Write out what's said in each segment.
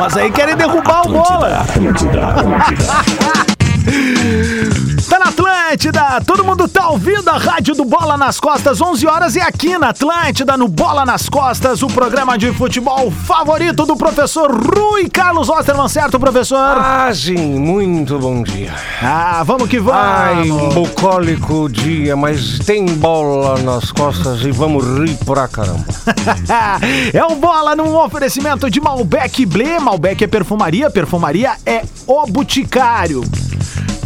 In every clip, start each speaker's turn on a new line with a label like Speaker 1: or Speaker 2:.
Speaker 1: Mas aí querem derrubar o bola.
Speaker 2: Atlântida, Atlântida.
Speaker 1: Tá na Atlântida, todo mundo tá ouvindo a rádio do Bola nas Costas, 11 horas e aqui na Atlântida, no Bola nas Costas, o programa de futebol favorito do professor Rui Carlos Osterman, certo, professor?
Speaker 3: Ah, sim, muito bom dia.
Speaker 1: Ah, vamos que vamos.
Speaker 3: Ai, bucólico dia, mas tem bola nas costas e vamos rir pra caramba.
Speaker 1: é o Bola num oferecimento de Malbec Blé. Malbec é perfumaria, perfumaria é o Boticário.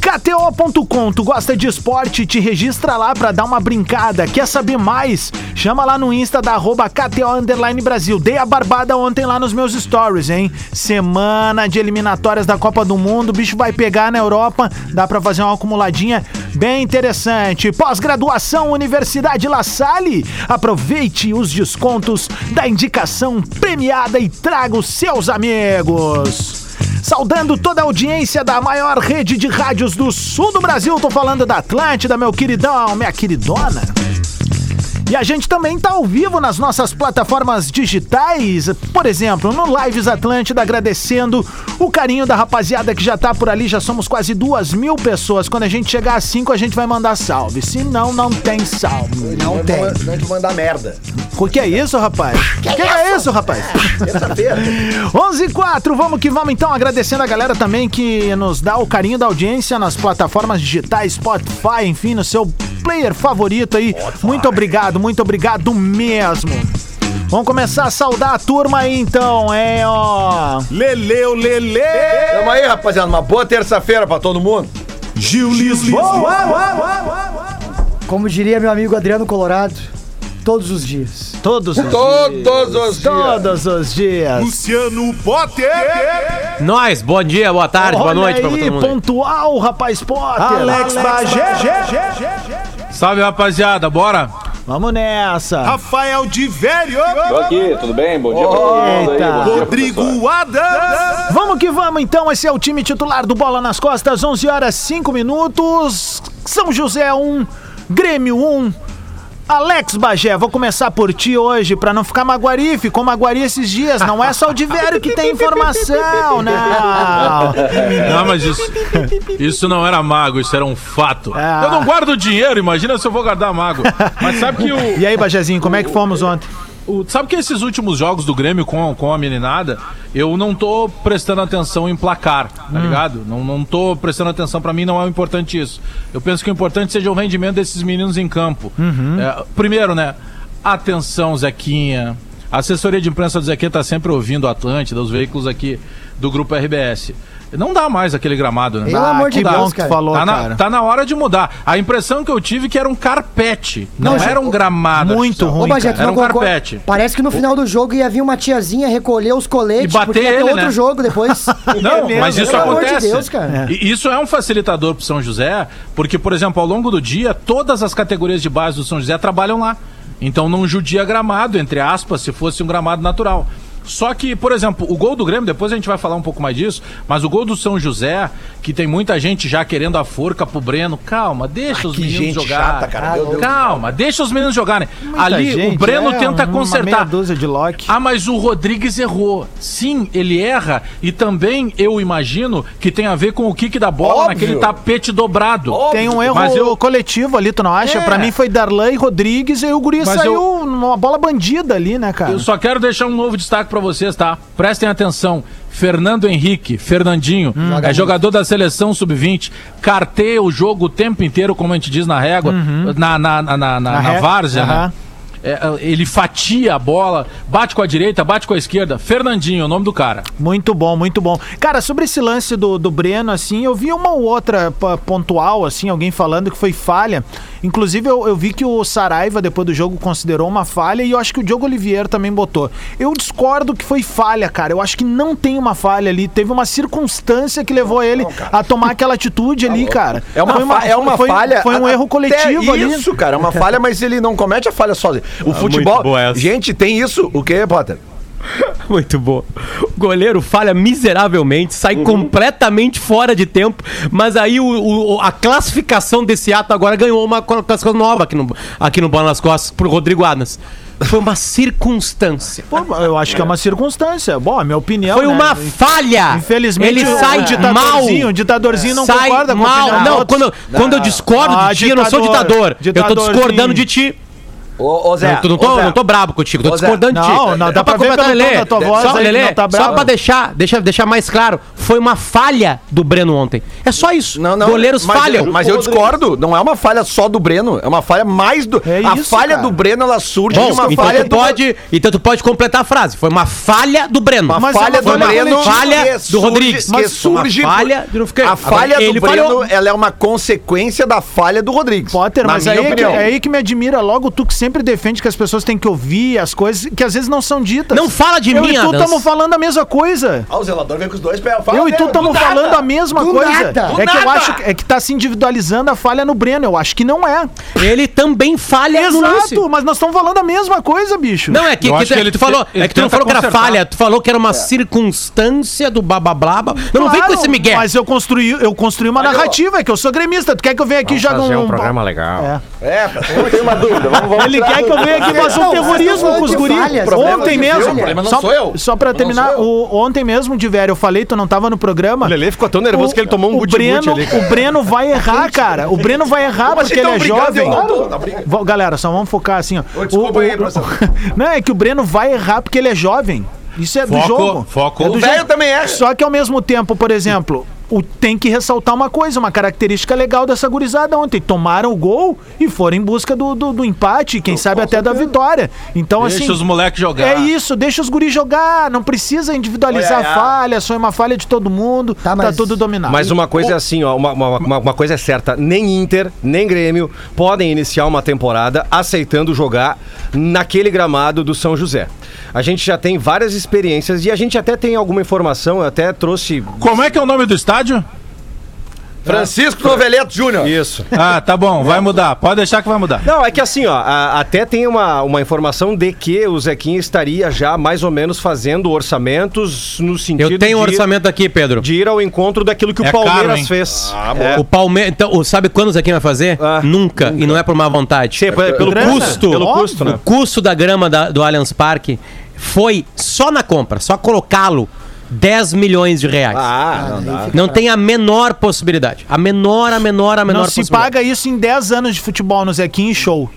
Speaker 1: KTO.com, tu gosta de esporte? Te registra lá pra dar uma brincada. Quer saber mais? Chama lá no Insta da arroba KTO Brasil. Dei a barbada ontem lá nos meus stories, hein? Semana de eliminatórias da Copa do Mundo. O bicho vai pegar na Europa. Dá pra fazer uma acumuladinha bem interessante. Pós-graduação Universidade La Salle. Aproveite os descontos da indicação premiada e traga os seus amigos. Saudando toda a audiência da maior rede de rádios do sul do Brasil. Tô falando da Atlântida, meu queridão, minha queridona. E a gente também tá ao vivo nas nossas plataformas digitais, por exemplo, no Lives Atlântida, agradecendo o carinho da rapaziada que já tá por ali, já somos quase duas mil pessoas. Quando a gente chegar a cinco, a gente vai mandar salve. Se não, não tem salve.
Speaker 4: Não tem. Não te mandar merda.
Speaker 1: O que é isso, rapaz? O que, que, é isso, rapaz?
Speaker 4: Terça-feira.
Speaker 1: 11 e 4, vamos que vamos então, agradecendo a galera também que nos dá o carinho da audiência nas plataformas digitais, Spotify, enfim, no seu player favorito aí. Muito obrigado, muito obrigado mesmo. Vamos começar a saudar a turma aí então, é ó.
Speaker 4: Leleu, Lele! Tamo aí, rapaziada. Uma boa terça-feira pra todo mundo.
Speaker 1: Gil Lisboa!
Speaker 5: Como diria meu amigo Adriano Colorado, todos os dias.
Speaker 1: Todos os
Speaker 4: Todos
Speaker 1: dias.
Speaker 4: os dias.
Speaker 1: Todos os dias.
Speaker 6: Luciano Potter.
Speaker 7: Nós, bom dia, boa tarde, boa
Speaker 1: Olha
Speaker 7: noite pra
Speaker 1: aí,
Speaker 7: todo mundo.
Speaker 1: pontual, rapaz Potter.
Speaker 6: Alex Bagé.
Speaker 8: Salve rapaziada, bora?
Speaker 1: Vamos nessa.
Speaker 6: Rafael de Velho.
Speaker 9: Tô aqui, tudo bem? Bom dia pra todo mundo.
Speaker 6: Rodrigo Adams.
Speaker 1: Vamos que vamos então, esse é o time titular do Bola nas Costas, 11 horas 5 minutos. São José 1, Grêmio 1. Alex Bagé, vou começar por ti hoje, pra não ficar maguari, ficou maguari esses dias. Não é só o de velho que tem informação, não.
Speaker 8: Não, mas isso, isso não era mago, isso era um fato.
Speaker 1: Ah.
Speaker 8: Eu não guardo dinheiro, imagina se eu vou guardar mago. Mas sabe que o,
Speaker 1: E aí, Bagézinho, como é que fomos ontem?
Speaker 8: O- Sabe que esses últimos jogos do Grêmio com, com a meninada, eu não tô prestando atenção em placar, tá ligado? Não, não tô prestando atenção, pra mim não é o importante isso. Eu penso que o importante seja o rendimento desses meninos em campo. É, primeiro, né? Atenção, Zequinha. A assessoria de imprensa do Zequinha tá sempre ouvindo o Atlântida, os veículos aqui do Grupo RBS. Não dá mais aquele gramado, né?
Speaker 5: Pelo amor
Speaker 1: que
Speaker 5: de
Speaker 1: bom
Speaker 5: Deus,
Speaker 1: que falou,
Speaker 8: Tá na,
Speaker 1: cara.
Speaker 8: tá na hora de mudar. A impressão que eu tive é que era um carpete. Não, era um gramado.
Speaker 1: Muito
Speaker 8: artificial.
Speaker 1: ruim,
Speaker 8: Era
Speaker 5: não
Speaker 8: um carpete.
Speaker 5: Parece que no final do jogo ia vir uma tiazinha recolher os coletes
Speaker 8: E bater
Speaker 5: porque ia ter
Speaker 8: ele,
Speaker 5: outro
Speaker 8: né?
Speaker 5: jogo depois.
Speaker 8: Não,
Speaker 1: mesmo,
Speaker 8: mas isso
Speaker 5: pelo amor de
Speaker 8: acontece.
Speaker 5: Deus, cara.
Speaker 8: E isso é um facilitador pro São José, porque, por exemplo, ao longo do dia, todas as categorias de base do São José trabalham lá. Então não judia gramado, entre aspas, se fosse um gramado natural. Só que, por exemplo, o gol do Grêmio, depois a gente vai falar um pouco mais disso, mas o gol do São José, que tem muita gente já querendo a forca pro Breno, calma, deixa os
Speaker 4: que
Speaker 8: meninos
Speaker 4: gente
Speaker 8: jogarem.
Speaker 4: chata, cara, meu Deus.
Speaker 8: calma, deixa os meninos jogarem.
Speaker 1: Muita
Speaker 8: Ali
Speaker 1: gente,
Speaker 8: o Breno
Speaker 1: é,
Speaker 8: tenta
Speaker 1: uma
Speaker 8: consertar. Ah, mas o Rodrigues errou. Sim, ele erra. E também eu imagino que tem a ver com o kick da bola
Speaker 4: Óbvio.
Speaker 8: naquele tapete dobrado.
Speaker 1: Tem um erro
Speaker 8: Mas eu-
Speaker 1: coletivo ali, tu não acha?
Speaker 8: É.
Speaker 1: Pra mim foi Darlan e Rodrigues e o Guri
Speaker 8: Mas
Speaker 1: saiu
Speaker 8: eu-
Speaker 1: numa bola bandida ali, né, cara?
Speaker 8: Eu só quero deixar um novo destaque pra vocês, tá? Prestem atenção. Fernando Henrique, Fernandinho, é jogador da seleção sub-20, carteia o jogo o tempo inteiro, como a gente diz na régua, na, na, na, na, na, na
Speaker 1: ré-
Speaker 8: várzea, né?
Speaker 1: Aham.
Speaker 8: É, ele fatia a bola, bate com a direita, bate com a esquerda. Fernandinho, o nome do cara.
Speaker 1: Muito bom, muito bom. Cara, sobre esse lance do, do Breno, assim, eu vi uma ou outra pontual, assim, alguém falando que foi falha. Inclusive, eu, eu vi que o Saraiva, depois do jogo, considerou uma falha e eu acho que o Diogo Oliveira também botou. Eu discordo que foi falha, cara. Eu acho que não tem uma falha ali. Teve uma circunstância que levou ele a tomar aquela atitude ali, cara.
Speaker 4: É uma,
Speaker 1: Foi
Speaker 4: fa- é uma
Speaker 1: foi-
Speaker 4: falha.
Speaker 1: Foi um erro coletivo ali.
Speaker 4: Isso, cara, é uma falha, mas ele não comete a falha sozinho. O futebol.
Speaker 7: boa essa.
Speaker 4: Gente, tem isso. O que, Potter?
Speaker 7: Muito bom. O goleiro falha miseravelmente, sai
Speaker 4: Uhum.
Speaker 7: completamente fora de tempo, mas aí o, o- a classificação desse ato agora ganhou uma classificação nova aqui no, aqui no Bola nas Costas pro Rodrigo Adams. Foi uma circunstância.
Speaker 1: Pô, eu acho que é uma circunstância. Bom, a minha opinião.
Speaker 7: Foi
Speaker 1: né?
Speaker 7: uma falha.
Speaker 1: Infelizmente,
Speaker 7: ele sai
Speaker 1: o
Speaker 7: mal.
Speaker 1: o ditadorzinho não
Speaker 7: sai
Speaker 1: concorda com a
Speaker 7: mal.
Speaker 1: opinião dos
Speaker 7: Não, quando, quando eu discordo
Speaker 1: Ah,
Speaker 7: de ti, eu não sou
Speaker 1: ditador.
Speaker 7: ditador. Eu tô discordando de ti.
Speaker 4: Ô, ô Zé.
Speaker 7: não, tu não,
Speaker 4: ô,
Speaker 7: tô,
Speaker 4: Zé.
Speaker 7: não tô brabo contigo, tô
Speaker 4: Ô,
Speaker 7: discordando de ti.
Speaker 1: Não, não, dá
Speaker 7: Só
Speaker 1: pra ver
Speaker 7: completar,
Speaker 1: pelo tom
Speaker 7: Lelê,
Speaker 1: da tua voz
Speaker 7: só,
Speaker 1: aí
Speaker 7: Lelê,
Speaker 1: não tá
Speaker 7: só
Speaker 1: bravo.
Speaker 7: pra deixar, deixa, deixar mais claro, foi uma falha do Breno ontem. É só isso.
Speaker 4: Não, não.
Speaker 7: Goleiros
Speaker 4: mas,
Speaker 7: falham.
Speaker 4: Mas eu discordo. Não é uma falha só do Breno. É uma falha mais do.
Speaker 1: É
Speaker 4: a
Speaker 1: isso,
Speaker 4: falha
Speaker 1: cara.
Speaker 4: do Breno, ela surge
Speaker 7: Bom,
Speaker 4: de uma
Speaker 7: então,
Speaker 4: falha
Speaker 7: tu
Speaker 4: do.
Speaker 7: pode, então tu pode completar a frase. Foi uma falha do Breno.
Speaker 4: Uma
Speaker 1: Mas é
Speaker 4: falha
Speaker 1: uma
Speaker 4: do
Speaker 1: falha
Speaker 4: Breno.
Speaker 7: Falha do Rodrigues. Mas
Speaker 4: surge.
Speaker 7: uma falha do- fiquei-
Speaker 4: A falha do. Breno, ela é uma consequência da falha do Rodrigues.
Speaker 1: Potter, mas aí é, que,
Speaker 4: opinião.
Speaker 1: é aí que me admira logo tu que sempre defende que as pessoas têm que ouvir as coisas que às vezes não são ditas.
Speaker 7: Não fala de
Speaker 1: eu
Speaker 7: mim,
Speaker 1: e tu estamos falando a mesma coisa.
Speaker 4: Ah, o zelador vem com os dois pés.
Speaker 1: eu e tu estamos falando a mesma
Speaker 5: Do
Speaker 1: coisa.
Speaker 5: nada.
Speaker 1: É
Speaker 4: Do
Speaker 1: que eu
Speaker 4: nada.
Speaker 1: acho que, é que tá se individualizando a falha no Breno. Eu acho que não é.
Speaker 7: Ele também falha no lance.
Speaker 1: Exato, mas nós estamos falando a mesma coisa, bicho.
Speaker 7: Não, é que,
Speaker 8: Eu
Speaker 7: que
Speaker 8: que ele
Speaker 7: tu falou,
Speaker 8: ele
Speaker 7: é que tu não falou que era
Speaker 8: consertar.
Speaker 7: falha, tu falou que era uma circunstância do babablá. Não, não vem com
Speaker 1: Claro,
Speaker 7: esse migué.
Speaker 1: Mas eu construí, eu construí uma narrativa, é que eu sou gremista. Tu quer que eu venha aqui e jogue um.
Speaker 3: um programa legal.
Speaker 1: É.
Speaker 4: É, eu tenho uma dúvida. Vamos, vamos
Speaker 1: Ele quer que eu venha aqui fazer um terrorismo com os guris. Ontem mesmo.
Speaker 4: problema não
Speaker 1: só,
Speaker 4: sou eu.
Speaker 1: Só pra terminar, ontem mesmo, Divério, eu falei, tu não tava no programa.
Speaker 3: O Lelê ficou tão nervoso que ele tomou um ali, cara.
Speaker 1: O Breno vai errar, cara. O Breno vai errar porque ele
Speaker 4: então,
Speaker 1: é jovem. Vo- Galera, só vamos focar assim, ó.
Speaker 4: Desculpa aí, professor.
Speaker 1: Não, é que o Breno vai errar porque ele é jovem. Isso é do
Speaker 8: Foco,
Speaker 1: jogo.
Speaker 8: foco.
Speaker 1: É do
Speaker 8: O
Speaker 4: velho também é.
Speaker 1: Só que ao mesmo tempo, por exemplo, o, tem que ressaltar uma coisa, uma característica legal dessa gurizada ontem. Tomaram o gol e foram em busca do, do, do empate, quem sabe até da vitória. Então,
Speaker 8: Deixa
Speaker 1: assim.
Speaker 8: os moleques jogar.
Speaker 1: É isso, deixa os guris jogar, não precisa individualizar
Speaker 4: Olha,
Speaker 1: a falha, só é uma falha de todo mundo, tá,
Speaker 5: Tá, mas-
Speaker 1: tudo dominado.
Speaker 3: Mas uma coisa é assim, ó, uma, uma, uma- uma coisa é certa, nem Inter, nem Grêmio podem iniciar uma temporada aceitando jogar naquele gramado do São José. A gente já tem várias experiências e a gente até tem alguma informação, eu até trouxe
Speaker 8: Como é que é o nome do estádio?
Speaker 4: Francisco Noveleto Júnior.
Speaker 3: isso.
Speaker 8: Ah, tá bom, vai mudar. Pode deixar que vai mudar.
Speaker 3: Não, é que assim, ó, a- até tem uma, uma informação de que o Zequinha estaria já mais ou menos fazendo orçamentos no sentido
Speaker 7: Eu tenho um
Speaker 3: de,
Speaker 7: orçamento aqui, Pedro.
Speaker 3: de ir ao encontro daquilo que
Speaker 8: É
Speaker 3: o
Speaker 8: caro,
Speaker 3: Palmeiras
Speaker 8: hein?
Speaker 3: fez. É.
Speaker 7: O Palmeiras. Então, sabe quando o Zequinha vai fazer?
Speaker 3: Ah,
Speaker 7: nunca. E não é por má vontade.
Speaker 3: Sim, pelo pelo
Speaker 1: Grana,
Speaker 3: custo. Pelo
Speaker 1: óbvio.
Speaker 3: custo, né?
Speaker 7: O custo da grama da- do Allianz Parque foi só na compra, só colocá-lo 10 milhões de reais.
Speaker 4: Ah, não dá.
Speaker 7: Não tem a menor possibilidade. A menor, a menor, a menor
Speaker 1: não se
Speaker 7: possibilidade.
Speaker 1: paga isso em 10 anos de futebol no Zequinha e show.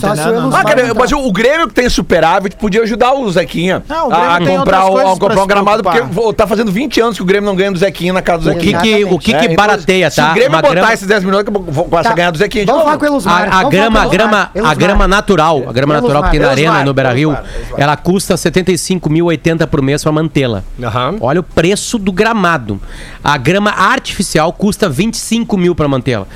Speaker 1: Tá
Speaker 5: se
Speaker 1: entendendo?
Speaker 4: Ah, cara,
Speaker 5: Então.
Speaker 4: mas o, o Grêmio que tem superávit podia ajudar o Zequinha
Speaker 1: Não, o Grêmio
Speaker 4: a, comprar, o, a comprar
Speaker 1: pra
Speaker 4: um
Speaker 1: se
Speaker 4: gramado, porque tá fazendo 20 anos que o Grêmio não ganha do Zequinha na casa do
Speaker 7: O que
Speaker 4: Zequinha.
Speaker 7: que, o que,
Speaker 4: É,
Speaker 7: que barateia,
Speaker 4: Se
Speaker 7: tá?
Speaker 4: o Grêmio
Speaker 7: Uma
Speaker 4: botar
Speaker 7: grama-
Speaker 4: esses 10 milhões, começa
Speaker 5: Tá.
Speaker 4: a ganhar do Zequinha de
Speaker 5: Vamos
Speaker 4: novo.
Speaker 5: falar com o.
Speaker 7: A, a
Speaker 5: Vamos falar
Speaker 7: grama,
Speaker 5: com
Speaker 7: a
Speaker 5: o
Speaker 7: grama, a grama natural, a grama natural que tem na arena, no Beira-Rio, ela custa 75.080 por mês pra mantê-la. Olha o preço do gramado. A grama artificial custa 25 mil pra mantê-la.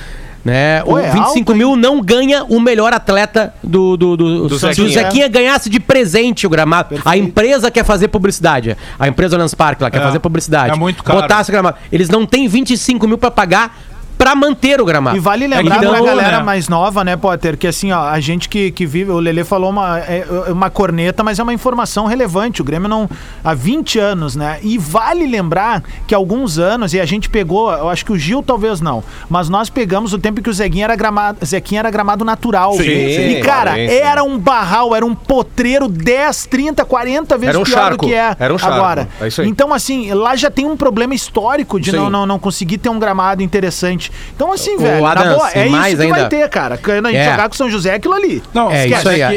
Speaker 7: Né?
Speaker 1: Pô,
Speaker 7: o
Speaker 1: é
Speaker 7: 25
Speaker 1: alto,
Speaker 7: mil não ganha o melhor atleta do, do, do,
Speaker 3: Do
Speaker 7: Se o
Speaker 3: Zequinha.
Speaker 7: Zequinha ganhasse de presente o gramado, a empresa quer fazer publicidade. A empresa Lance Park lá quer
Speaker 8: É.
Speaker 7: fazer publicidade.
Speaker 8: É muito caro.
Speaker 7: Botasse o gramado. Eles não têm 25 mil pra pagar pra manter o gramado.
Speaker 1: E vale lembrar
Speaker 7: Então,
Speaker 1: pra galera
Speaker 8: né?
Speaker 1: mais nova, né, Potter, que assim, ó, a gente que, que vive, o Lelê falou uma, é, é uma corneta, mas é uma informação relevante. O Grêmio não. Há 20 anos, né? E vale lembrar que há alguns anos, e a gente pegou, eu acho que o Gil talvez não, mas nós pegamos o tempo que o Zequinha era gramado, Zequinha era gramado natural.
Speaker 3: Sim,
Speaker 1: e, cara,
Speaker 3: sim.
Speaker 1: era um barral, era um potreiro 10, 30, 40 vezes
Speaker 3: um
Speaker 1: pior
Speaker 3: charco,
Speaker 1: do que é
Speaker 3: era um charco,
Speaker 1: agora.
Speaker 3: é isso aí.
Speaker 1: Então, assim, lá já tem um problema histórico de não, não, não conseguir ter um gramado interessante. Então, assim, velho, na boa, é isso
Speaker 7: mais
Speaker 1: que vai
Speaker 7: ainda.
Speaker 1: ter, cara. Quando a gente
Speaker 7: É.
Speaker 1: jogar com o São José, é aquilo ali.
Speaker 8: Não,
Speaker 7: É
Speaker 8: esquece,
Speaker 7: isso aí,
Speaker 8: é
Speaker 7: é, é,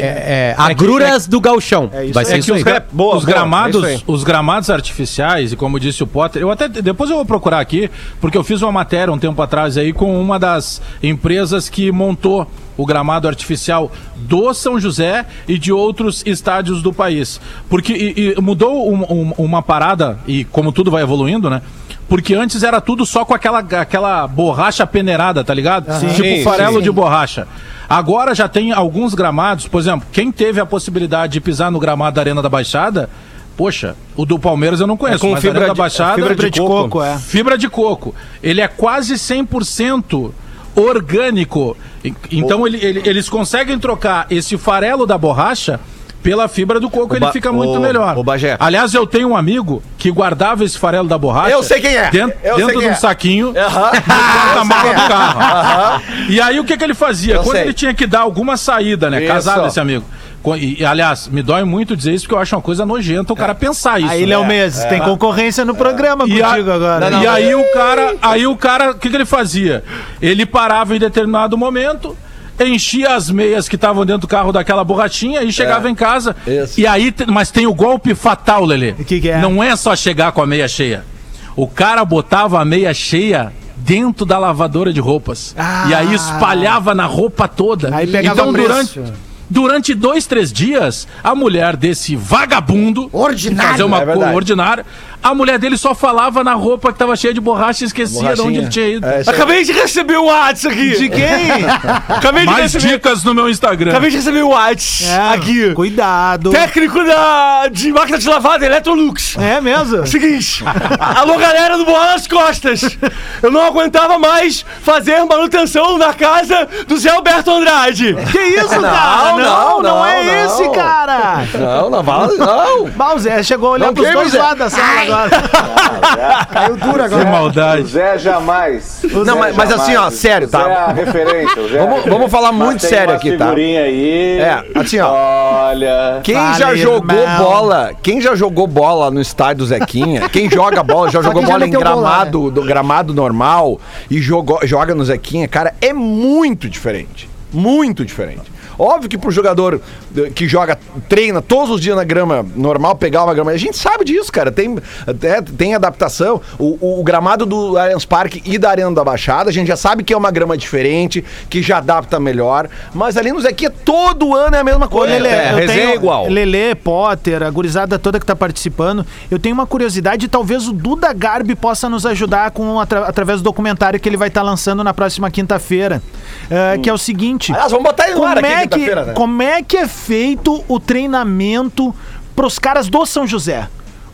Speaker 8: é
Speaker 7: agruras do galchão.
Speaker 1: É isso
Speaker 7: Vai
Speaker 1: aí.
Speaker 7: ser
Speaker 8: É
Speaker 7: isso
Speaker 8: que os, gra-
Speaker 3: Boa,
Speaker 8: os
Speaker 3: boa,
Speaker 8: gramados,
Speaker 3: é isso aí.
Speaker 8: os gramados artificiais, e como disse o Potter, eu até depois eu vou procurar aqui, porque eu fiz uma matéria um tempo atrás aí com uma das empresas que montou o gramado artificial do São José e de outros estádios do país. Porque e- e mudou um- um- uma parada, e como tudo vai evoluindo, né? Porque antes era tudo só com aquela, aquela borracha peneirada, tá ligado?
Speaker 1: Sim.
Speaker 8: Tipo
Speaker 3: Sim,
Speaker 8: farelo
Speaker 3: sim.
Speaker 8: de borracha. Agora já tem alguns gramados, por exemplo, quem teve a possibilidade de pisar no gramado da Arena da Baixada, poxa, o do Palmeiras eu não conheço,
Speaker 3: com
Speaker 8: mas
Speaker 3: fibra
Speaker 8: a Arena
Speaker 3: de-
Speaker 8: da Baixada
Speaker 3: fibra de
Speaker 1: de
Speaker 3: coco.
Speaker 1: coco, é.
Speaker 8: fibra de coco. Ele é quase 100% orgânico. Então ele- ele- eles conseguem trocar esse farelo da borracha pela fibra do coco
Speaker 3: Ô,
Speaker 8: ele fica muito
Speaker 3: ô,
Speaker 8: melhor.
Speaker 3: ô, Bagé.
Speaker 8: Aliás, eu tenho um amigo que guardava esse farelo da borracha.
Speaker 4: Eu sei quem é.
Speaker 8: Dentro, dentro de um
Speaker 4: é.
Speaker 8: saquinho
Speaker 4: Aham.
Speaker 8: no porta-mala do carro. E aí o que, que ele fazia?
Speaker 4: Eu
Speaker 8: Quando
Speaker 4: sei.
Speaker 8: ele tinha que dar alguma saída, né?
Speaker 4: Isso.
Speaker 8: Casado esse amigo. E, aliás, me dói muito dizer isso porque eu acho uma coisa nojenta o cara pensar isso.
Speaker 1: Aí,
Speaker 8: né?
Speaker 1: Léo Mendes, tem concorrência no programa
Speaker 8: E, a-
Speaker 1: contigo agora.
Speaker 8: e aí o cara, aí o cara, o que, que ele fazia? Ele parava em determinado momento, enchia as meias que estavam dentro do carro daquela borrachinha e chegava em casa.
Speaker 4: Isso.
Speaker 8: E aí, mas tem o golpe fatal, Lelê.
Speaker 1: O que que é?
Speaker 8: Não é só chegar com a meia cheia. O cara botava a meia cheia dentro da lavadora de roupas.
Speaker 1: Ah.
Speaker 8: E aí espalhava na roupa toda.
Speaker 1: Aí pegava
Speaker 8: então
Speaker 1: preço.
Speaker 8: Durante dois, três dias, a mulher desse vagabundo,
Speaker 5: Ordinário.
Speaker 8: fazer uma
Speaker 4: É verdade.
Speaker 8: ordinária, a mulher dele só falava na roupa que tava cheia de borracha e esquecia de onde ele tinha ido.
Speaker 4: É.
Speaker 3: Acabei de receber um WhatsApp aqui.
Speaker 1: De quem?
Speaker 3: Acabei de
Speaker 8: Mais
Speaker 3: receber.
Speaker 8: dicas no meu Instagram.
Speaker 3: Acabei de receber um WhatsApp
Speaker 1: É,
Speaker 3: aqui.
Speaker 1: Cuidado.
Speaker 3: Técnico da, de máquina de lavada, Electrolux.
Speaker 1: É mesmo?
Speaker 3: Seguinte, alô galera do Bola nas Costas. Eu não aguentava mais fazer manutenção na casa do Zé Alberto Andrade.
Speaker 1: Que isso, cara? Não, não,
Speaker 4: não,
Speaker 1: é
Speaker 4: não.
Speaker 1: esse, cara.
Speaker 4: Não, não não.
Speaker 1: Bah, o Zé chegou a olhar
Speaker 4: Não
Speaker 1: pros dois lados da sala agora.
Speaker 5: Caiu duro
Speaker 8: Que
Speaker 5: agora.
Speaker 9: O
Speaker 8: maldade.
Speaker 9: Zé jamais. O
Speaker 4: Não,
Speaker 9: Zé
Speaker 4: mas- mas assim, ó,
Speaker 9: jamais.
Speaker 4: sério,
Speaker 9: O Zé
Speaker 4: tá?
Speaker 9: é a referência. o Zé é
Speaker 4: Vamos- vamos falar
Speaker 9: Mas
Speaker 4: muito sério aqui, tá?
Speaker 9: aí.
Speaker 4: É, assim, ó.
Speaker 9: Olha.
Speaker 4: Quem
Speaker 1: Fala,
Speaker 4: já jogou
Speaker 1: irmão.
Speaker 4: bola, quem já jogou bola no estádio do Zequinha, quem joga bola, já jogou
Speaker 5: quem já
Speaker 4: bola em
Speaker 5: meteu bola,
Speaker 4: gramado, do gramado normal e jogou, joga no Zequinha, cara, é muito diferente. Muito diferente. Óbvio que pro jogador eh, que joga, treina todos os dias na grama normal, pegar uma grama. A gente sabe disso, cara. Tem, até, tem adaptação. O, o- o gramado do Allianz Parque e da Arena da Baixada, a gente já sabe que é uma grama diferente, que já adapta melhor. Mas ali no Zequinha, todo ano é a mesma coisa.
Speaker 1: Lelê,
Speaker 3: é,
Speaker 1: eu
Speaker 3: resenha
Speaker 1: tenho
Speaker 3: é igual.
Speaker 1: Lelê, Potter, a gurizada toda que tá participando. Eu tenho uma curiosidade, talvez o Duda Garbi possa nos ajudar com atra- através do documentário que ele vai estar lançando na próxima quinta-feira. É, Que é o seguinte.
Speaker 4: Aliás, vamos botar ele no ar aqui
Speaker 1: é, que,
Speaker 4: né?
Speaker 1: como é que é feito o treinamento pros caras do São José?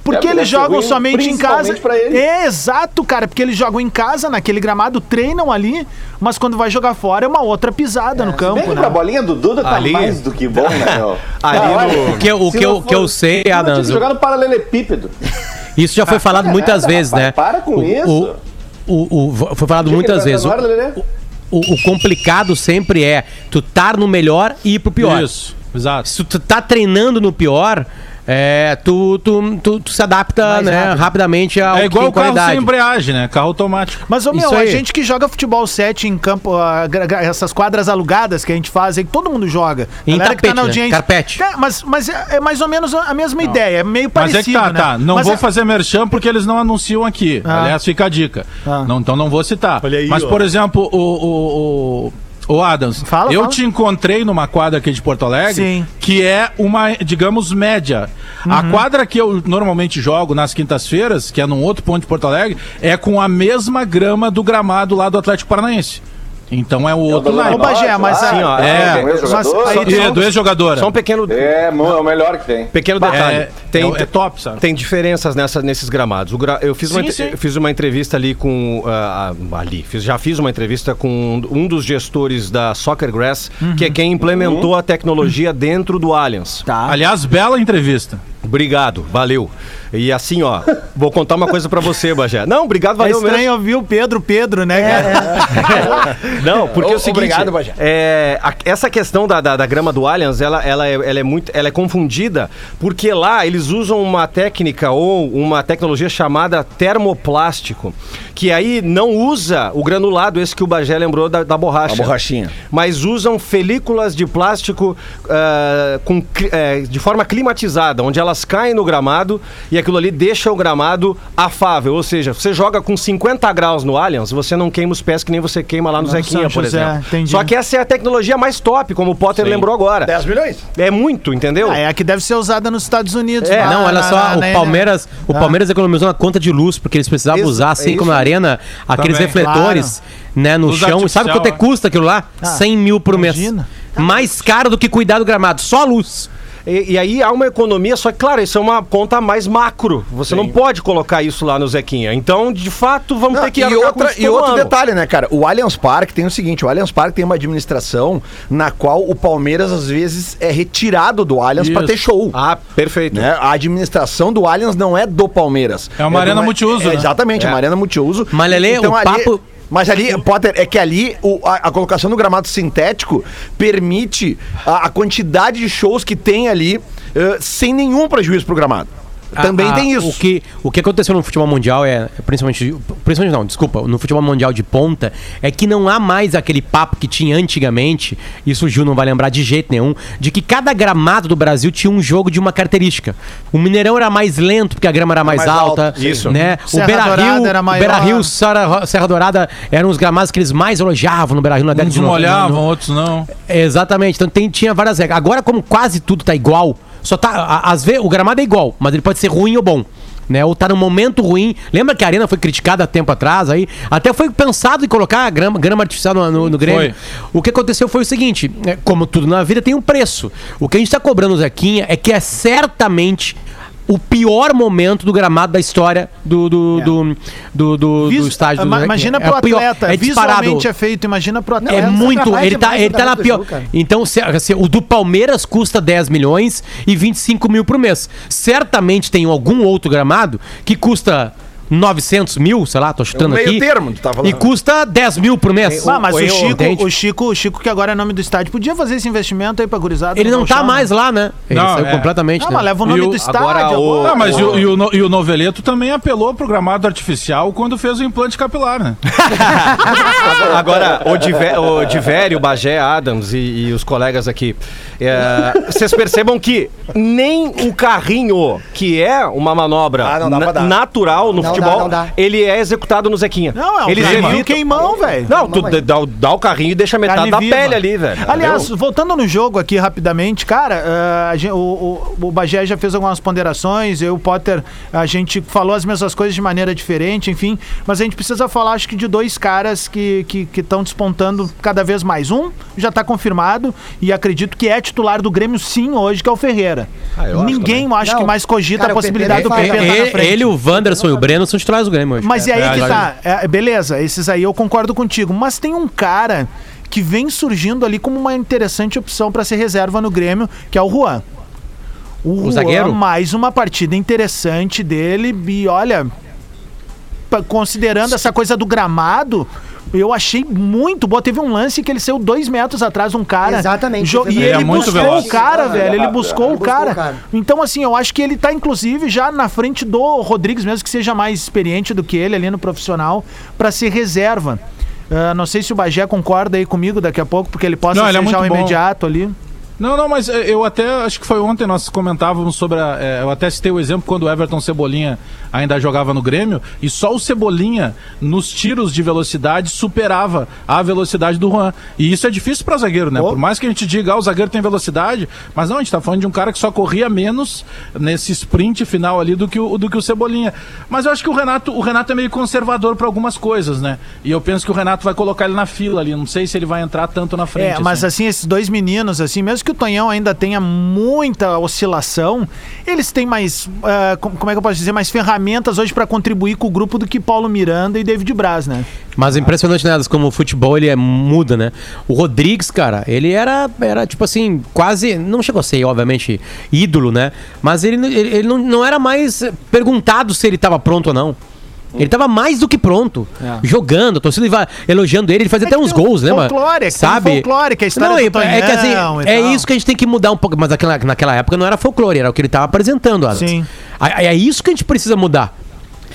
Speaker 1: Porque
Speaker 9: É,
Speaker 1: eles
Speaker 9: ser
Speaker 1: jogam
Speaker 9: ruim,
Speaker 1: somente em casa.
Speaker 9: principalmente pra ele.
Speaker 1: É exato, cara, porque eles jogam em casa, naquele gramado, treinam ali, mas quando vai jogar fora é uma outra pisada no campo,
Speaker 9: Bem
Speaker 1: né?
Speaker 9: pra bolinha do Duda tá
Speaker 3: Ali-
Speaker 9: mais do que bom, né, meu?
Speaker 3: Ali
Speaker 9: Ah,
Speaker 3: no-
Speaker 9: olha,
Speaker 7: O que eu- o
Speaker 9: se
Speaker 7: que eu-
Speaker 9: não
Speaker 7: que eu
Speaker 9: for-
Speaker 7: sei,
Speaker 9: se tinha que jogar no paralelepípedo.
Speaker 7: Isso já foi falado muitas vezes, né?
Speaker 9: Para com
Speaker 7: O-
Speaker 9: isso.
Speaker 7: O, o, o- foi falado muitas vezes. O,
Speaker 9: Agora, Lelê?
Speaker 7: O- o complicado sempre é tu estar no melhor e ir pro pior.
Speaker 8: Isso, exato.
Speaker 7: Se tu tá treinando no pior, é, tu, tu, tu, tu se adapta
Speaker 5: Mais
Speaker 7: né,
Speaker 5: rápido.
Speaker 7: rapidamente ao
Speaker 8: É igual o carro
Speaker 7: qualidade.
Speaker 8: sem embreagem, né? Carro automático.
Speaker 1: Mas, ô, meu,
Speaker 7: Isso
Speaker 1: a
Speaker 7: aí.
Speaker 1: gente que joga futebol 7 em campo, ah, gra- gra- essas quadras alugadas que a gente faz aí, que todo mundo joga.
Speaker 7: Em
Speaker 1: Galera que tá
Speaker 7: tapete, né? Carpete.
Speaker 1: É, mas, mas é, é mais ou menos a a mesma ideia, é meio
Speaker 8: Mas
Speaker 1: parecido,
Speaker 8: é que tá,
Speaker 1: né?
Speaker 8: tá. Não
Speaker 1: Mas
Speaker 8: vou
Speaker 1: é-
Speaker 8: fazer merchan porque eles não anunciam aqui.
Speaker 1: Ah.
Speaker 8: Aliás, fica a dica.
Speaker 1: Ah.
Speaker 8: Não, então não vou citar.
Speaker 3: Olha aí,
Speaker 8: Mas,
Speaker 3: ó.
Speaker 8: por exemplo, o, o, o, o Adams,
Speaker 1: Fala,
Speaker 8: eu
Speaker 1: fala.
Speaker 8: te encontrei numa quadra aqui de Porto Alegre,
Speaker 1: Sim.
Speaker 8: que é uma, digamos, média. A
Speaker 1: Uhum.
Speaker 8: quadra que eu normalmente jogo nas quintas-feiras, que é num outro ponto de Porto Alegre, é com a mesma grama do gramado lá do Atlético Paranaense. Então é o outro
Speaker 9: Ô,
Speaker 8: naipe.
Speaker 1: Bagé, mas
Speaker 3: Assim, ó,
Speaker 8: é, é do ex-jogadora.
Speaker 3: Só um pequeno,
Speaker 9: É, é o melhor que tem.
Speaker 3: pequeno detalhe.
Speaker 8: É,
Speaker 3: tem,
Speaker 8: é, é top, sabe?
Speaker 3: Tem diferenças nessa, nesses gramados. O gra- eu, fiz uma,
Speaker 8: Sim,
Speaker 3: entre-
Speaker 8: sim.
Speaker 3: eu fiz uma entrevista ali com. ah, ali. Fiz- já fiz uma entrevista com um dos gestores da Soccer Grass, que é quem implementou a tecnologia dentro do Allianz.
Speaker 5: Tá.
Speaker 8: Aliás, bela entrevista.
Speaker 3: Obrigado, valeu. E assim, ó, vou contar uma coisa pra você, Bagé. Não, obrigado,
Speaker 1: É
Speaker 3: valeu mesmo.
Speaker 1: estranho ouvir o Pedro, Pedro, né? cara?
Speaker 3: Não, porque é o
Speaker 4: Ô,
Speaker 3: seguinte,
Speaker 4: obrigado, Bagé.
Speaker 3: é, a- essa questão da, da, da grama do Allianz, ela, ela, é, ela é muito, ela é confundida, porque lá eles usam uma técnica ou uma tecnologia chamada termoplástico, que aí não usa o granulado, esse que o Bagé lembrou da, da borracha.
Speaker 4: A borrachinha.
Speaker 3: Mas usam felículas de plástico ah, com, eh, de forma climatizada, onde elas caem no gramado e aquilo ali deixa o gramado afável. Ou seja, você joga com 50 graus no Allianz, você não queima os pés que nem você queima lá no
Speaker 1: no
Speaker 3: Zequinha, por
Speaker 1: José,
Speaker 3: exemplo.
Speaker 1: entendi.
Speaker 3: Só que essa é a tecnologia mais top, como o Potter lembrou agora.
Speaker 4: 10 milhões.
Speaker 3: É muito, entendeu?
Speaker 1: Ah, é a que deve ser usada nos Estados Unidos.
Speaker 3: É,
Speaker 1: lá
Speaker 7: Não, olha só,
Speaker 1: na-
Speaker 7: o
Speaker 1: na-
Speaker 7: Palmeiras, o
Speaker 1: Ah.
Speaker 7: Palmeiras economizou na conta de luz, porque eles precisavam
Speaker 3: Isso,
Speaker 7: usar,
Speaker 3: é
Speaker 7: assim
Speaker 3: isso
Speaker 7: como na arena, aqueles
Speaker 8: Também,
Speaker 7: refletores, né, no
Speaker 8: Luz
Speaker 7: chão. E sabe quanto é que custa aquilo lá? 100 mil por mês.
Speaker 1: imagina.
Speaker 7: Mais caro do que cuidar do gramado, só a luz.
Speaker 3: E, e aí há uma economia, só que, claro, isso é uma conta mais macro. Você não pode colocar isso lá no Zequinha. Então, de fato, vamos
Speaker 4: Não,
Speaker 3: ter que
Speaker 4: e, outra, e outro
Speaker 3: ano.
Speaker 4: detalhe, né, cara? O Allianz Parque tem o seguinte: o Allianz Parque tem uma administração na qual o Palmeiras, às vezes, é retirado do Allianz pra
Speaker 8: Isso.
Speaker 4: ter show.
Speaker 3: Ah, perfeito.
Speaker 4: Né? A administração do Allianz não é do Palmeiras.
Speaker 8: É uma arena
Speaker 4: do-
Speaker 8: multiuso,
Speaker 4: é,
Speaker 8: né?
Speaker 4: Exatamente, é uma
Speaker 3: É.
Speaker 4: arena multiuso.
Speaker 7: Mas, Lelê, o
Speaker 4: ali-
Speaker 7: papo-
Speaker 4: Mas ali, Potter, é que ali o- a, a colocação do gramado sintético permite a, a quantidade de shows que tem ali eh, sem nenhum prejuízo pro gramado. Também
Speaker 7: A- a-
Speaker 4: tem isso.
Speaker 7: O que, o que aconteceu no futebol mundial é, principalmente, principalmente não, desculpa, no futebol mundial de ponta, é que não há mais aquele papo que tinha antigamente, isso o Gil não vai lembrar de jeito nenhum, de que cada gramado do Brasil tinha um jogo de uma característica. O Mineirão era mais lento porque a grama era mais,
Speaker 4: mais
Speaker 7: alta,
Speaker 4: alto.
Speaker 3: Isso.
Speaker 7: né?
Speaker 1: Serra
Speaker 7: o Beira
Speaker 1: Dourada
Speaker 7: Rio,
Speaker 1: era maior.
Speaker 7: Beira Rio, Serra, Serra Dourada eram os gramados que eles mais elogiavam no Beira Rio na década
Speaker 8: Uns
Speaker 7: de 90.
Speaker 8: molhavam, outros não.
Speaker 7: Exatamente, então tem, tinha várias regras. Agora, como quase tudo tá igual, só tá. Às vezes o gramado é igual, mas ele pode ser ruim ou bom. Né, ou tá num momento ruim. Lembra que a arena foi criticada há tempo atrás aí? Até foi pensado em colocar grama, grama artificial no, no, no Grêmio. O que aconteceu foi o seguinte: é, como tudo na vida tem um preço. O que a gente tá cobrando, Zequinha, é que é certamente o pior momento do gramado da história do, do, do, do, do- do
Speaker 1: Vis-
Speaker 7: estádio do.
Speaker 1: Imagina
Speaker 7: É
Speaker 1: pro atleta,
Speaker 7: é disparado.
Speaker 1: visualmente é feito, imagina pro atleta.
Speaker 7: É muito. Ele tá, ele tá na
Speaker 5: do
Speaker 7: pior.
Speaker 5: jogo.
Speaker 7: Então, se, se o do Palmeiras custa 10 milhões e 25 mil por mês. Certamente tem algum outro gramado que custa 900 mil, sei lá, tô chutando
Speaker 4: É meio
Speaker 7: aqui.
Speaker 4: termo, tu tá falando.
Speaker 7: E custa 10 mil por mês.
Speaker 1: Ah, mas o Chico,
Speaker 7: entende?
Speaker 1: o Chico, o Chico, que agora é nome do estádio, podia fazer esse investimento aí pra gurizada.
Speaker 7: Ele não tá
Speaker 1: Gauchão,
Speaker 7: mais
Speaker 1: né?
Speaker 7: lá, né? Ele
Speaker 8: Não,
Speaker 7: saiu
Speaker 8: é.
Speaker 7: completamente,
Speaker 1: Ah,
Speaker 7: né?
Speaker 1: mas leva o nome
Speaker 8: E o-
Speaker 1: do estádio.
Speaker 3: agora o-
Speaker 1: agora.
Speaker 8: Ah, mas e, o, e, o, No- e o Noveleto também apelou pro gramado artificial quando fez o implante capilar, né?
Speaker 3: Agora, o, Diver, o Divério, o Bagé, Adams e, e os colegas aqui, é, vocês percebam que nem o carrinho, que é uma manobra
Speaker 4: Ah, não dá pra
Speaker 3: na-
Speaker 4: dar.
Speaker 3: natural no
Speaker 5: Não
Speaker 3: futebol,
Speaker 5: dá, não dá.
Speaker 3: ele é executado no Zequinha.
Speaker 1: Não, é um
Speaker 3: Eles
Speaker 1: carrinho
Speaker 3: evitam-
Speaker 1: queimão, velho.
Speaker 3: Não, tu dá, dá o carrinho e deixa metade
Speaker 1: Carne
Speaker 3: da
Speaker 1: viva.
Speaker 3: pele ali, velho.
Speaker 1: Aliás,
Speaker 3: Entendeu?
Speaker 1: voltando no jogo aqui rapidamente, cara, ah, a gen- o, o, o Bagé já fez algumas ponderações, eu e o Potter, a gente falou as mesmas coisas de maneira diferente, enfim, mas a gente precisa falar, acho que, de dois caras que estão que, estão despontando cada vez mais. Um já está confirmado e acredito que é titular do Grêmio sim hoje, que é o Ferreira.
Speaker 3: Ah, eu acho
Speaker 1: Ninguém acho
Speaker 5: Não,
Speaker 1: que mais cogita
Speaker 5: cara,
Speaker 1: a
Speaker 5: o
Speaker 1: possibilidade
Speaker 5: PP
Speaker 1: do PP estar na
Speaker 7: Ele,
Speaker 1: frente.
Speaker 7: ele, o Wanderson e o Breno são titulares do Grêmio hoje.
Speaker 1: Mas e aí
Speaker 8: É,
Speaker 1: que
Speaker 8: é,
Speaker 1: tá. É, beleza, esses aí eu concordo contigo. Mas tem um cara que vem surgindo ali como uma interessante opção pra ser reserva no Grêmio, que é o Juan. O, Juan,
Speaker 7: zagueiro?
Speaker 1: mais uma partida interessante dele. E olha, considerando essa coisa do gramado. Eu achei muito boa. Teve um lance que ele saiu dois metros atrás de um cara.
Speaker 5: Exatamente,
Speaker 1: E
Speaker 5: exatamente.
Speaker 1: ele,
Speaker 8: Ele é muito
Speaker 1: buscou
Speaker 8: veloz.
Speaker 1: o cara,
Speaker 5: Ah,
Speaker 1: velho. Ele buscou
Speaker 5: ele
Speaker 1: o
Speaker 5: buscou
Speaker 1: cara.
Speaker 5: o cara.
Speaker 1: Então, assim, eu acho que ele tá, inclusive, já na frente do Rodrigues, mesmo que seja mais experiente do que ele ali no profissional, pra ser reserva. Ah, não sei se o Bagé concorda aí comigo daqui a pouco, porque ele possa
Speaker 8: Não, ele
Speaker 1: ser
Speaker 8: é
Speaker 1: já o imediato ali.
Speaker 8: Não, não, mas eh, eu até acho que foi ontem nós comentávamos sobre a, eh, eu até citei o exemplo quando o Everton Cebolinha ainda jogava no Grêmio e só o Cebolinha nos tiros de velocidade superava a velocidade do Juan. E isso é difícil para zagueiro, né? Por mais que a gente diga, ah, o zagueiro tem velocidade, mas não, a gente tá falando de um cara que só corria menos nesse sprint final ali do que o, do que o Cebolinha. Mas eu acho que o Renato, o Renato é meio conservador para algumas coisas, né? E eu penso que o Renato vai colocar ele na fila ali, não sei se ele vai entrar tanto na frente.
Speaker 1: É, mas assim, esses dois meninos, assim, mesmo que o Tonhão ainda tenha muita oscilação, eles têm mais, com- como é que eu posso dizer, mais ferramentas hoje pra contribuir com o grupo do que Paulo Miranda e David Braz, né?
Speaker 7: Mas é impressionante, né? Como o futebol ele é, muda, né? O Rodrigues, cara, ele era, era tipo assim, quase. Não chegou a ser, obviamente, ídolo, né? Mas ele, ele, ele não, não era mais perguntado se ele estava pronto ou não. Ele tava mais do que pronto. Jogando, a torcida elogiando ele, ele fazia
Speaker 1: É
Speaker 7: até uns gols, lembra?
Speaker 1: folclore, é
Speaker 7: Sabe?
Speaker 1: folclore, que é a história
Speaker 7: não, é, é que assim,
Speaker 1: Tonhão
Speaker 7: é isso que a gente tem que mudar um pouco. Mas naquela, naquela época não era folclore, era o que ele tava apresentando, Adams.
Speaker 1: Sim.
Speaker 7: É, é isso que a gente precisa mudar.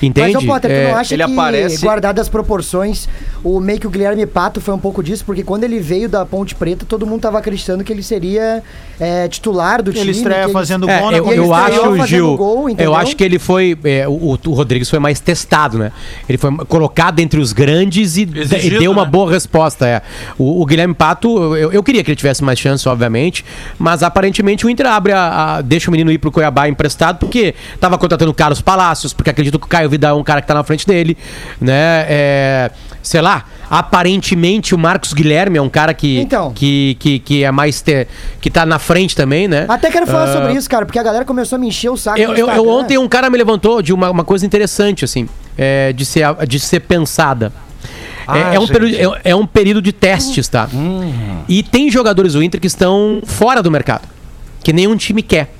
Speaker 7: Entende?
Speaker 5: Mas, ô, Potter,
Speaker 7: É,
Speaker 5: tu não acha
Speaker 3: ele
Speaker 5: que,
Speaker 3: aparece-
Speaker 5: guardado as proporções, o meio que o Guilherme Pato foi um pouco disso, porque quando ele veio da Ponte Preta, todo mundo tava acreditando que ele seria é, titular do time.
Speaker 1: Ele estreia
Speaker 5: que ele-
Speaker 1: fazendo
Speaker 7: É,
Speaker 1: gol na
Speaker 7: eu,
Speaker 5: ele
Speaker 7: eu acho,
Speaker 5: fazendo
Speaker 7: Gil,
Speaker 5: gol, entendeu?
Speaker 7: eu acho que ele foi, é, o, o Rodrigues foi mais testado, né? Ele foi colocado entre os grandes e,
Speaker 8: Exigido,
Speaker 7: e deu uma
Speaker 8: né?
Speaker 7: boa resposta. É. O, o Guilherme Pato, eu, eu queria que ele tivesse mais chance, obviamente, mas aparentemente o Inter abre a, a- deixa o menino ir pro Cuiabá emprestado porque tava contratando o Carlos Palácios, porque acredito que o Caio Vidal é um cara que tá na frente dele, né? É, sei lá, Aparentemente o Marcos Guilherme é um cara que,
Speaker 5: Então.
Speaker 7: que, que, que é mais. Te, que tá na frente também, né?
Speaker 5: Até quero falar sobre isso, cara, porque a galera começou a me encher o saco.
Speaker 7: Eu, eu- eu- ontem um cara me levantou de uma, uma coisa interessante, assim, é, de, ser, de ser pensada. É-
Speaker 3: Ah,
Speaker 7: é, um
Speaker 3: gente.
Speaker 7: período, é, é um período de testes, tá? E tem jogadores do Inter que estão fora do mercado, que nenhum time quer.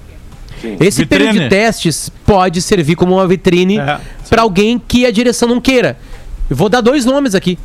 Speaker 7: Esse
Speaker 8: Vitrine.
Speaker 7: período de testes pode servir como uma vitrine
Speaker 8: É.
Speaker 7: pra alguém que a direção não queira. Eu vou dar dois nomes aqui: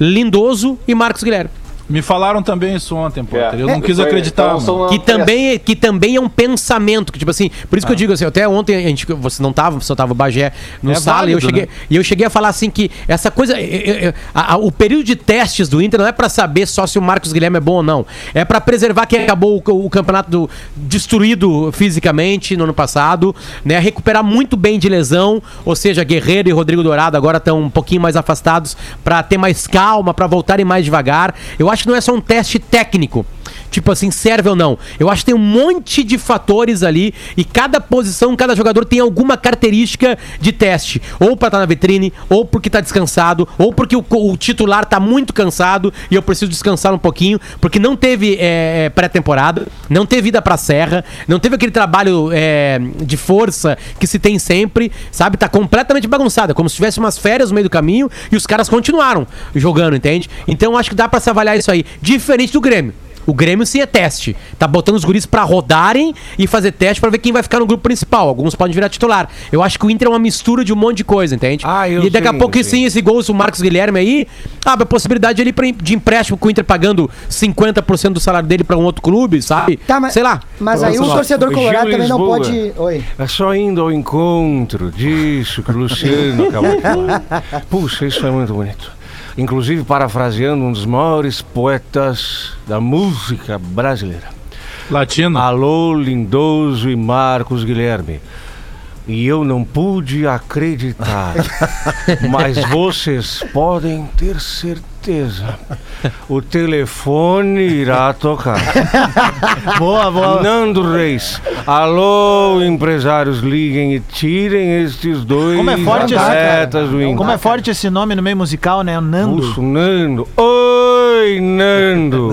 Speaker 7: Lindoso e Marcos Guilherme.
Speaker 8: Me falaram também isso ontem, Potter. Eu
Speaker 9: É.
Speaker 8: não quis
Speaker 9: Foi-
Speaker 8: acreditar.
Speaker 9: então.
Speaker 7: Que também, é- que também é um pensamento, que tipo assim, por isso que eu digo assim, até ontem a gente, você não tava, só tava o Bagé no
Speaker 8: É
Speaker 7: sala e eu
Speaker 8: válido,
Speaker 7: cheguei,
Speaker 8: né?
Speaker 7: e eu cheguei a falar assim que essa coisa, é- é- é- a- a- o período de testes do Inter não é pra saber só se o Marcos Guilherme é bom ou não, é pra preservar quem acabou o, o campeonato do- destruído fisicamente no ano passado, né, recuperar muito bem de lesão, ou seja, Guerreiro e Rodrigo Dourado agora estão um pouquinho mais afastados pra ter mais calma, pra voltarem mais devagar. Eu acho que não é só um teste técnico. Tipo assim, serve ou não. Eu acho que tem um monte de fatores ali e cada posição, cada jogador tem alguma característica de teste. Ou pra estar na vitrine, ou porque tá descansado, ou porque o, o titular tá muito cansado e eu preciso descansar um pouquinho, porque não teve é, pré-temporada, não teve ida pra serra, não teve aquele trabalho é, de força que se tem sempre, sabe? Tá completamente bagunçado. É como se tivesse umas férias no meio do caminho e os caras continuaram jogando, entende? Então acho que dá pra se avaliar isso aí. Diferente do Grêmio. O Grêmio sim é teste. Tá botando os guris pra rodarem e fazer teste pra ver quem vai ficar no grupo principal. Alguns podem virar titular. Eu acho que o Inter é uma mistura de um monte de coisa, entende?
Speaker 3: Ah, eu
Speaker 7: e daqui a pouco sim, esse gol, o Marcos Guilherme aí, abre a possibilidade ali pra, de empréstimo com o Inter pagando 50% do salário dele pra um outro clube, sabe?
Speaker 5: Tá, mas,
Speaker 7: Sei lá.
Speaker 5: Mas aí o torcedor colorado também não pode. Oi.
Speaker 3: É só indo ao encontro disso que o Luciano acabou de falar. Puxa, isso é muito bonito. Inclusive, parafraseando um dos maiores poetas da música brasileira.
Speaker 8: Latino.
Speaker 3: Alô, Lindoso e Marcos Guilherme. E eu não pude acreditar. Mas vocês podem ter certeza. O telefone irá tocar.
Speaker 1: Boa, boa.
Speaker 3: Nando Reis. Alô, empresários, liguem e tirem estes dois
Speaker 1: Como é forte esse-
Speaker 3: atletas do Inter.
Speaker 1: Como é forte esse nome no meio musical, né? Nando.
Speaker 3: Nando. Oi, Nando.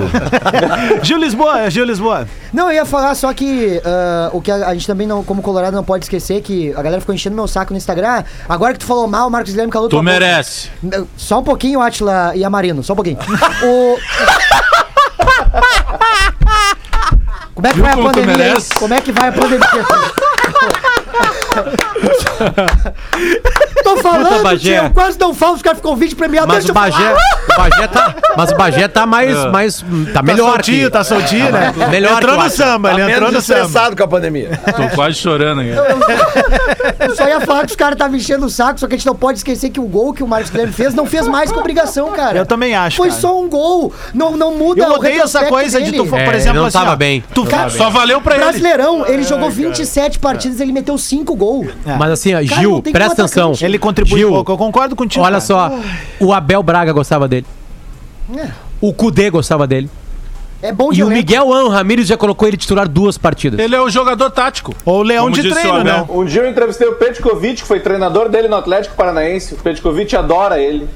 Speaker 1: Gil Lisboa, Gil Lisboa.
Speaker 5: Não, eu ia falar só que ah, o que a, a gente também, não, como Colorado, não pode esquecer que a galera ficou enchendo meu saco no Instagram. Agora que tu falou mal, o Marcos Guilherme calou
Speaker 8: Tu
Speaker 5: tua boca.
Speaker 8: merece.
Speaker 5: Não, Só um pouquinho, Atila e Amarino, só um pouquinho. O... Como é que
Speaker 8: Viu
Speaker 5: vai a pandemia? Como é que vai a pandemia? Tô falando, tio, eu quase não falo, os caras ficam vídeo premiado.
Speaker 7: Mas o. Bagé, Bagé tá, mas o Bagé tá mais, mais tá melhor
Speaker 1: soltinho,
Speaker 7: que-
Speaker 1: tá soltinho, né?
Speaker 7: Melhor
Speaker 1: entrou
Speaker 7: o
Speaker 1: no samba, ele
Speaker 4: Tá
Speaker 1: entrou no samba.
Speaker 4: com a pandemia.
Speaker 8: Tô quase chorando aqui.
Speaker 5: Eu só ia falar que os caras estavam enchendo o saco, só que a gente não pode esquecer que o gol que o Marcos Guilherme fez não fez mais que obrigação, cara.
Speaker 1: Eu também acho,
Speaker 5: Foi
Speaker 1: cara.
Speaker 5: só um gol. Não, não muda
Speaker 1: Eu odeio essa coisa de tu,
Speaker 5: dele.
Speaker 1: por
Speaker 7: É,
Speaker 1: exemplo,
Speaker 7: não
Speaker 1: assim,
Speaker 7: tava
Speaker 1: ó,
Speaker 7: bem.
Speaker 1: Tu,
Speaker 8: Só valeu pra ele.
Speaker 5: Brasileirão, ele jogou 27 partidas, ele meteu 5 gols.
Speaker 7: Mas assim, ó, Gil, presta atenção.
Speaker 1: ele contribui
Speaker 7: Gil,
Speaker 1: pouco. Eu concordo contigo.
Speaker 7: Olha
Speaker 1: cara.
Speaker 7: só, o Abel Braga gostava dele. O Cudê gostava dele.
Speaker 5: É bom de
Speaker 7: E o
Speaker 5: elenco.
Speaker 7: Miguel An Ramírez já colocou ele titular duas partidas.
Speaker 8: Ele é o jogador tático.
Speaker 1: Ou o leão
Speaker 8: Como
Speaker 1: de
Speaker 8: disse o
Speaker 1: treino,
Speaker 8: Abel.
Speaker 1: né?
Speaker 9: Um dia eu entrevistei o Petkovic, que foi treinador dele no Atlético Paranaense. O Petkovic adora ele.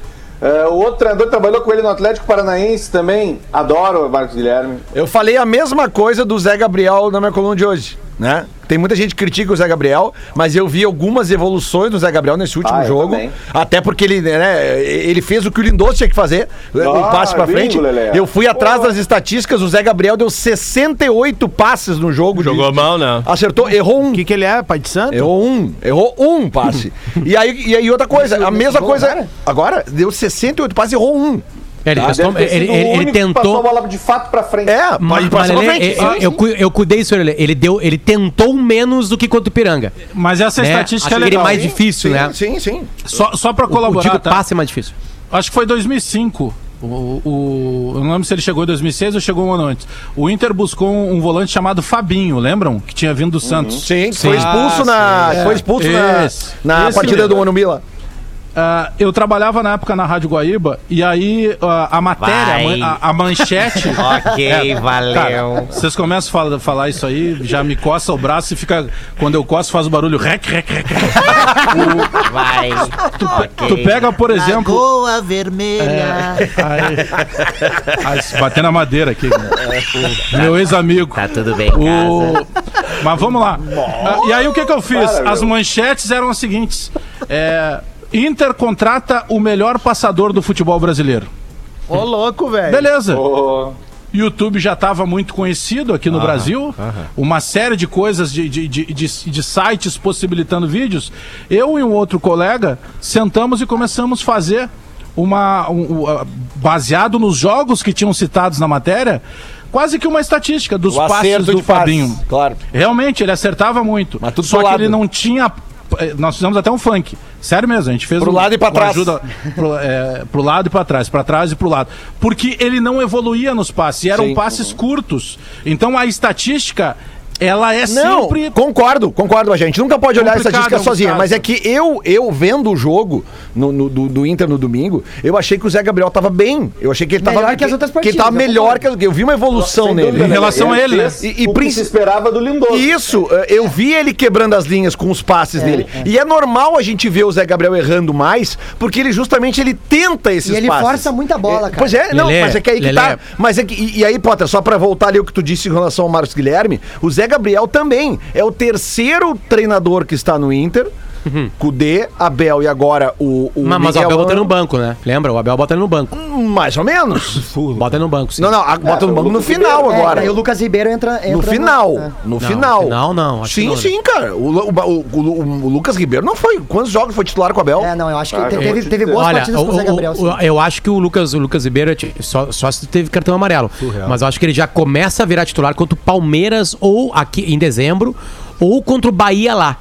Speaker 9: É, o outro treinador que trabalhou com ele no Atlético Paranaense também adora o Marcos Guilherme.
Speaker 4: Eu falei a mesma coisa do Zé Gabriel na minha coluna de hoje, né? Tem muita gente que critica o Zé Gabriel, mas eu vi algumas evoluções do Zé Gabriel nesse último
Speaker 9: Ah,
Speaker 4: jogo.
Speaker 9: também.
Speaker 4: Até porque ele, né, ele fez o que o Lindoso tinha que fazer, um
Speaker 9: Ah,
Speaker 4: passe pra
Speaker 9: bingo,
Speaker 4: frente.
Speaker 9: Lelé.
Speaker 4: Eu fui atrás
Speaker 9: Pô.
Speaker 4: das estatísticas, o Zé Gabriel deu 68 passes no jogo.
Speaker 3: Jogou
Speaker 4: de-
Speaker 3: mal, né?
Speaker 4: Acertou, errou um.
Speaker 1: O que, que ele é, pai de santo?
Speaker 4: Errou um, errou um passe. e, aí, e aí outra coisa, a mesma coisa.
Speaker 5: agora?
Speaker 4: Agora, deu 68 passes, errou um.
Speaker 7: É, Ele,
Speaker 9: Ah, ter
Speaker 7: ele, ele-
Speaker 9: o
Speaker 7: ele
Speaker 9: que passou a
Speaker 7: tentou.
Speaker 9: bola de fato pra frente.
Speaker 4: É, pode
Speaker 7: Mas
Speaker 4: passar pra
Speaker 7: ele-
Speaker 4: frente.
Speaker 7: eu,
Speaker 4: Sim,
Speaker 7: eu,
Speaker 4: sim.
Speaker 7: cu- eu cuidei isso, ele, ele deu, ele tentou menos do que contra o Piranga.
Speaker 8: Mas essa
Speaker 7: Né?
Speaker 8: estatística
Speaker 7: Achei
Speaker 8: é
Speaker 7: ele
Speaker 8: legal.
Speaker 7: mais difícil,
Speaker 4: sim,
Speaker 7: né?
Speaker 4: Sim, sim.
Speaker 8: Só, só pra
Speaker 7: O, o
Speaker 8: colaborar,
Speaker 7: digo
Speaker 8: tá?
Speaker 7: passe é mais difícil.
Speaker 8: Acho que foi 2005. O, o, eu não lembro se ele chegou em 2006 ou chegou um ano antes. O Inter buscou um, um volante chamado Fabinho, lembram? Que tinha vindo do Santos.
Speaker 4: Sim, foi expulso
Speaker 3: Ah,
Speaker 4: na. Foi expulso na,
Speaker 8: Esse.
Speaker 4: na
Speaker 8: Esse
Speaker 4: partida
Speaker 8: mesmo.
Speaker 4: do Monumbi lá.
Speaker 8: Ah, eu trabalhava na época na Rádio Guaíba e aí ah, a matéria, a, a manchete.
Speaker 10: Ok, valeu.
Speaker 8: Cara, vocês começam a falar, falar isso aí, já me coça o braço e fica. Quando eu coço, faz o barulho rec, rec, rec.
Speaker 10: Vai.
Speaker 8: Tu pega, por exemplo.
Speaker 10: Lagoa Vermelha.
Speaker 8: Aí, aí, se bater na madeira aqui. né? Meu ex-amigo.
Speaker 10: Tá tudo bem.
Speaker 8: O... Mas vamos lá. Ah, e aí o que, que eu fiz?
Speaker 9: Para,
Speaker 8: As
Speaker 9: meu.
Speaker 8: manchetes eram as seguintes: é, Inter contrata o melhor passador do futebol brasileiro.
Speaker 1: Ô, louco, velho.
Speaker 8: Beleza.
Speaker 9: Ô,
Speaker 8: YouTube já estava muito conhecido aqui no Brasil, uma série de coisas de, de, de, de- de sites possibilitando vídeos. Eu e um outro colega sentamos e começamos a fazer uma. um- um, baseado nos jogos que tinham citados na matéria, quase que uma estatística dos
Speaker 4: O
Speaker 8: passes do
Speaker 4: passes,
Speaker 8: Fabinho.
Speaker 4: claro.
Speaker 8: Realmente, ele acertava muito.
Speaker 4: Mas tudo
Speaker 8: Só que
Speaker 4: lado.
Speaker 8: ele não tinha. Nós fizemos até um funk. Sério mesmo, a gente fez
Speaker 4: Pro
Speaker 8: um-
Speaker 4: lado e pra trás.
Speaker 8: Ajuda, pro, é, pro lado e pra trás, pra trás e pro lado. Porque ele não evoluía nos passes, e eram
Speaker 4: Sim.
Speaker 8: passes curtos. Então a estatística, ela é
Speaker 4: Não,
Speaker 8: sempre.
Speaker 4: concordo, concordo, a gente nunca pode olhar a
Speaker 8: Complicado
Speaker 4: estatística sozinha, mas é que eu, eu vendo o jogo no, no- do, do Inter no domingo, eu achei que o Zé Gabriel tava bem. Eu achei que ele tava
Speaker 5: Melhor que as outras
Speaker 4: que ele tava
Speaker 5: partidas, eu
Speaker 4: melhor que eu vi uma evolução
Speaker 9: sem
Speaker 4: nele.
Speaker 9: dúvida,
Speaker 8: Em
Speaker 9: né?
Speaker 8: relação a ele, né?
Speaker 4: E- e
Speaker 9: o que
Speaker 4: princi-
Speaker 9: se esperava do Lindoso.
Speaker 4: Isso, eh, eu vi ele quebrando as linhas com os passes dele. E é normal a gente ver o Zé Gabriel errando mais, porque ele justamente ele tenta esses
Speaker 5: E ele
Speaker 4: passes.
Speaker 5: força muita bola,
Speaker 4: É,
Speaker 5: cara.
Speaker 4: Pois é, não,
Speaker 7: Lelê,
Speaker 4: mas é que aí que
Speaker 7: Lelê.
Speaker 4: tá. Mas é que, e, e aí, Potter, só pra voltar ali o que tu disse em relação ao Marcos Guilherme, o Zé Gabriel também é o terceiro treinador que está no Inter. Cudê, Abel e agora o, o
Speaker 7: Mas, mas o Abel bota ele no banco, né? Lembra? O Abel bota ele no banco.
Speaker 4: Mais ou menos.
Speaker 7: Bota ele no banco, sim.
Speaker 4: Não, não, a- bota no banco no final
Speaker 5: É,
Speaker 4: agora.
Speaker 5: aí o Lucas Ribeiro entra. entra
Speaker 4: No final.
Speaker 5: é.
Speaker 4: No
Speaker 7: Não,
Speaker 4: final.
Speaker 7: final não, acho que
Speaker 4: sim,
Speaker 7: não, né?
Speaker 4: sim, cara. O, o, o- o- o Lucas Ribeiro não foi. Quantos jogos foi titular com o Abel?
Speaker 5: É, não, eu acho que
Speaker 9: Ah,
Speaker 5: teve, teve
Speaker 9: dizer.
Speaker 5: boas
Speaker 7: Olha,
Speaker 5: partidas com o Zé Gabriel. sim.
Speaker 7: eu acho que o Lucas, o Lucas Ribeiro é só, só se teve cartão amarelo. Mas eu acho que ele já começa a virar titular contra o Palmeiras ou aqui em dezembro ou contra o Bahia lá.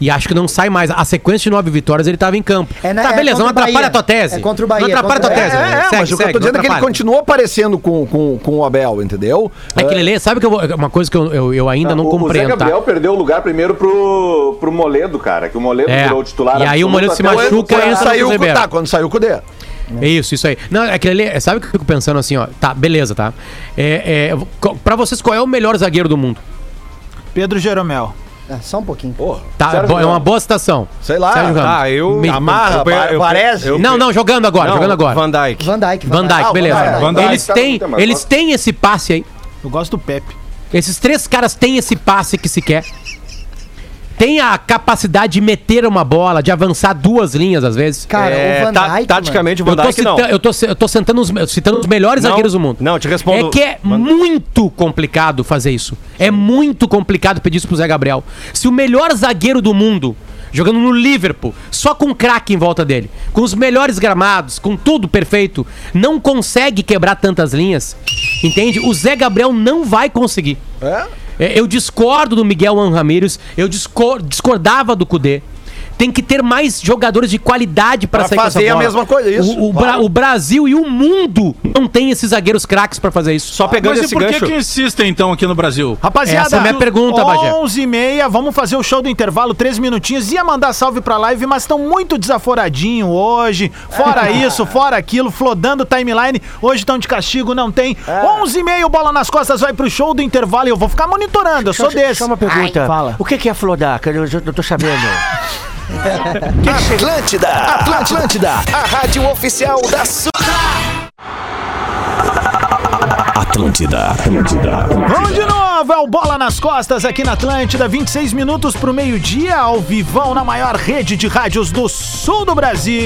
Speaker 7: E acho que não sai mais. A sequência de nove vitórias ele tava em campo.
Speaker 5: É, né,
Speaker 7: tá,
Speaker 5: é
Speaker 7: beleza, não
Speaker 5: contra o
Speaker 7: atrapalha a tua tese.
Speaker 5: É contra o Bahia,
Speaker 7: Não atrapalha a tua
Speaker 5: contra-
Speaker 7: tese.
Speaker 4: É,
Speaker 7: né?
Speaker 4: é,
Speaker 7: Segue,
Speaker 4: mas o que eu
Speaker 7: segue,
Speaker 4: tô
Speaker 7: não
Speaker 4: dizendo é que ele continua aparecendo com, com, com o Abel, entendeu?
Speaker 7: É que Lelê, sabe que eu vou, uma coisa que eu, eu, eu ainda não
Speaker 9: o, o Zé
Speaker 7: compreendo, tá?
Speaker 9: Gabriel perdeu o lugar primeiro pro, pro Moledo, cara. Que o Moledo
Speaker 7: É.
Speaker 9: virou o titular.
Speaker 7: E aí o Moledo se machuca, no
Speaker 4: saiu, o- tá, quando saiu o Cudê.
Speaker 7: É Isso, isso aí. Não, é que ele, sabe o que eu fico pensando assim, ó? Tá, beleza, tá? É, é, pra vocês, qual é o melhor zagueiro do mundo?
Speaker 1: Pedro Jeromel.
Speaker 5: É, só um pouquinho.
Speaker 7: Tá,
Speaker 9: Sérgio
Speaker 7: é uma boa citação.
Speaker 4: Sei lá.
Speaker 7: Sérgio Ramos.
Speaker 3: Ah, eu.
Speaker 7: Me-
Speaker 4: Amarra,
Speaker 3: eu- eu- eu-
Speaker 4: parece.
Speaker 3: eu-
Speaker 7: Não, não, jogando agora,
Speaker 3: Não,
Speaker 7: jogando agora.
Speaker 3: Van Dijk.
Speaker 5: Van Dijk.
Speaker 7: Van Dijk,
Speaker 4: Ah,
Speaker 7: beleza.
Speaker 4: Van Dijk.
Speaker 9: Van Dijk
Speaker 7: eles
Speaker 9: tá
Speaker 7: têm, eles têm esse passe aí.
Speaker 1: Eu gosto do Pepe.
Speaker 7: Esses três caras têm esse passe que se quer. Tem a capacidade de meter uma bola, de avançar duas linhas às vezes.
Speaker 5: Cara,
Speaker 3: É,
Speaker 5: o Van
Speaker 3: ta-
Speaker 5: Dijk.
Speaker 3: taticamente, o Van
Speaker 7: eu, tô
Speaker 3: Dijk não.
Speaker 7: cita- eu, tô, eu tô sentando os, citando os melhores
Speaker 3: Não,
Speaker 7: zagueiros do mundo.
Speaker 3: não, te respondo.
Speaker 7: É que é
Speaker 3: Van-
Speaker 7: muito complicado fazer isso. É muito complicado pedir isso pro Zé Gabriel. Se o melhor zagueiro do mundo, jogando no Liverpool, só com craque em volta dele, com os melhores gramados, com tudo perfeito, não consegue quebrar tantas linhas, entende? O Zé Gabriel não vai conseguir.
Speaker 4: É?
Speaker 7: É, Eu discordo do Miguel Ramírez, eu discor- discordava do Cudê. Tem que ter mais jogadores de qualidade para
Speaker 4: Pra
Speaker 7: sair com essa
Speaker 4: fazer a mesma coisa, isso.
Speaker 7: O, o Bra- o Brasil e o mundo não tem esses zagueiros craques para fazer isso.
Speaker 3: Só pegando
Speaker 8: Mas e
Speaker 3: esse
Speaker 8: por que,
Speaker 3: gancho.
Speaker 8: que insistem então aqui no Brasil?
Speaker 1: Rapaziada,
Speaker 7: Essa é a minha pergunta, Bagé.
Speaker 1: 11 e meia, vamos fazer o show do intervalo, três minutinhos. Ia mandar salve pra live, mas estão muito desaforadinho hoje. Fora isso, fora aquilo, flodando timeline. Hoje estão de castigo, não tem. 11 e meia, o Bola nas Costas vai pro show do intervalo e eu vou ficar monitorando, eu sou desse.
Speaker 10: Só uma pergunta.
Speaker 1: Fala.
Speaker 10: O que que é flodar? Que eu não tô sabendo.
Speaker 11: Atlântida, Atlântida, a rádio oficial da sua. Atlântida, Atlântida.
Speaker 1: Vamos de novo, é o Bola nas Costas aqui na Atlântida, 26 minutos pro meio-dia, ao vivão na maior rede de rádios do sul do Brasil.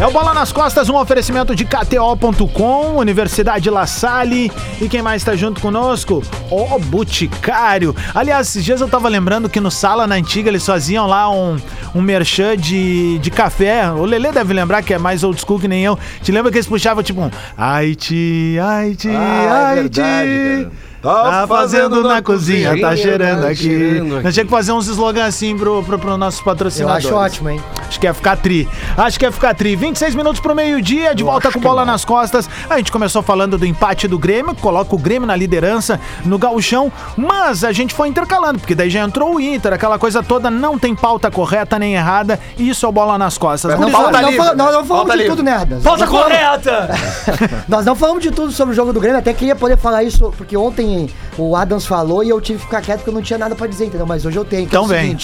Speaker 1: É o Bola nas Costas, um oferecimento de KTO.com, Universidade La Salle e quem mais tá junto conosco? O Boticário. Aliás, esses dias eu tava lembrando que no Sala, na antiga, eles faziam lá um, um merchan de, de café. O Lelê deve lembrar que é mais old school que nem eu. Te lembra que eles puxavam tipo um Haiti, Haiti,
Speaker 4: Ah, é verdade, cara.
Speaker 1: Tá fazendo na cozinha, tá cheirando aqui.
Speaker 3: cheirando aqui.
Speaker 1: Nós tinha que fazer uns slogans assim pro, pro, pro nossos
Speaker 5: Eu
Speaker 1: patrocinadores.
Speaker 5: acho ótimo, hein?
Speaker 1: Acho que ia ficar tri. Acho que ia ficar tri. 26 minutos pro meio-dia, de volta com bola nas costas. A gente começou falando do empate do Grêmio, que coloca o Grêmio na liderança no gauchão, mas a gente foi intercalando, porque daí já entrou o Inter, aquela coisa toda, não tem pauta correta nem errada, e isso é bola nas costas.
Speaker 5: Não,
Speaker 1: Gurizada,
Speaker 5: fala- não, fala- nós não falamos
Speaker 4: Pauta
Speaker 5: de
Speaker 4: livre.
Speaker 5: tudo, né? Nós
Speaker 10: Pauta
Speaker 5: não falamos-
Speaker 10: correta!
Speaker 5: Nós não falamos de tudo sobre o jogo do Grêmio, até queria poder falar isso, porque ontem o Adams falou e eu tive que ficar quieto porque eu não tinha nada pra dizer, entendeu? Mas hoje eu tenho. que é
Speaker 1: Então
Speaker 5: o
Speaker 1: vem.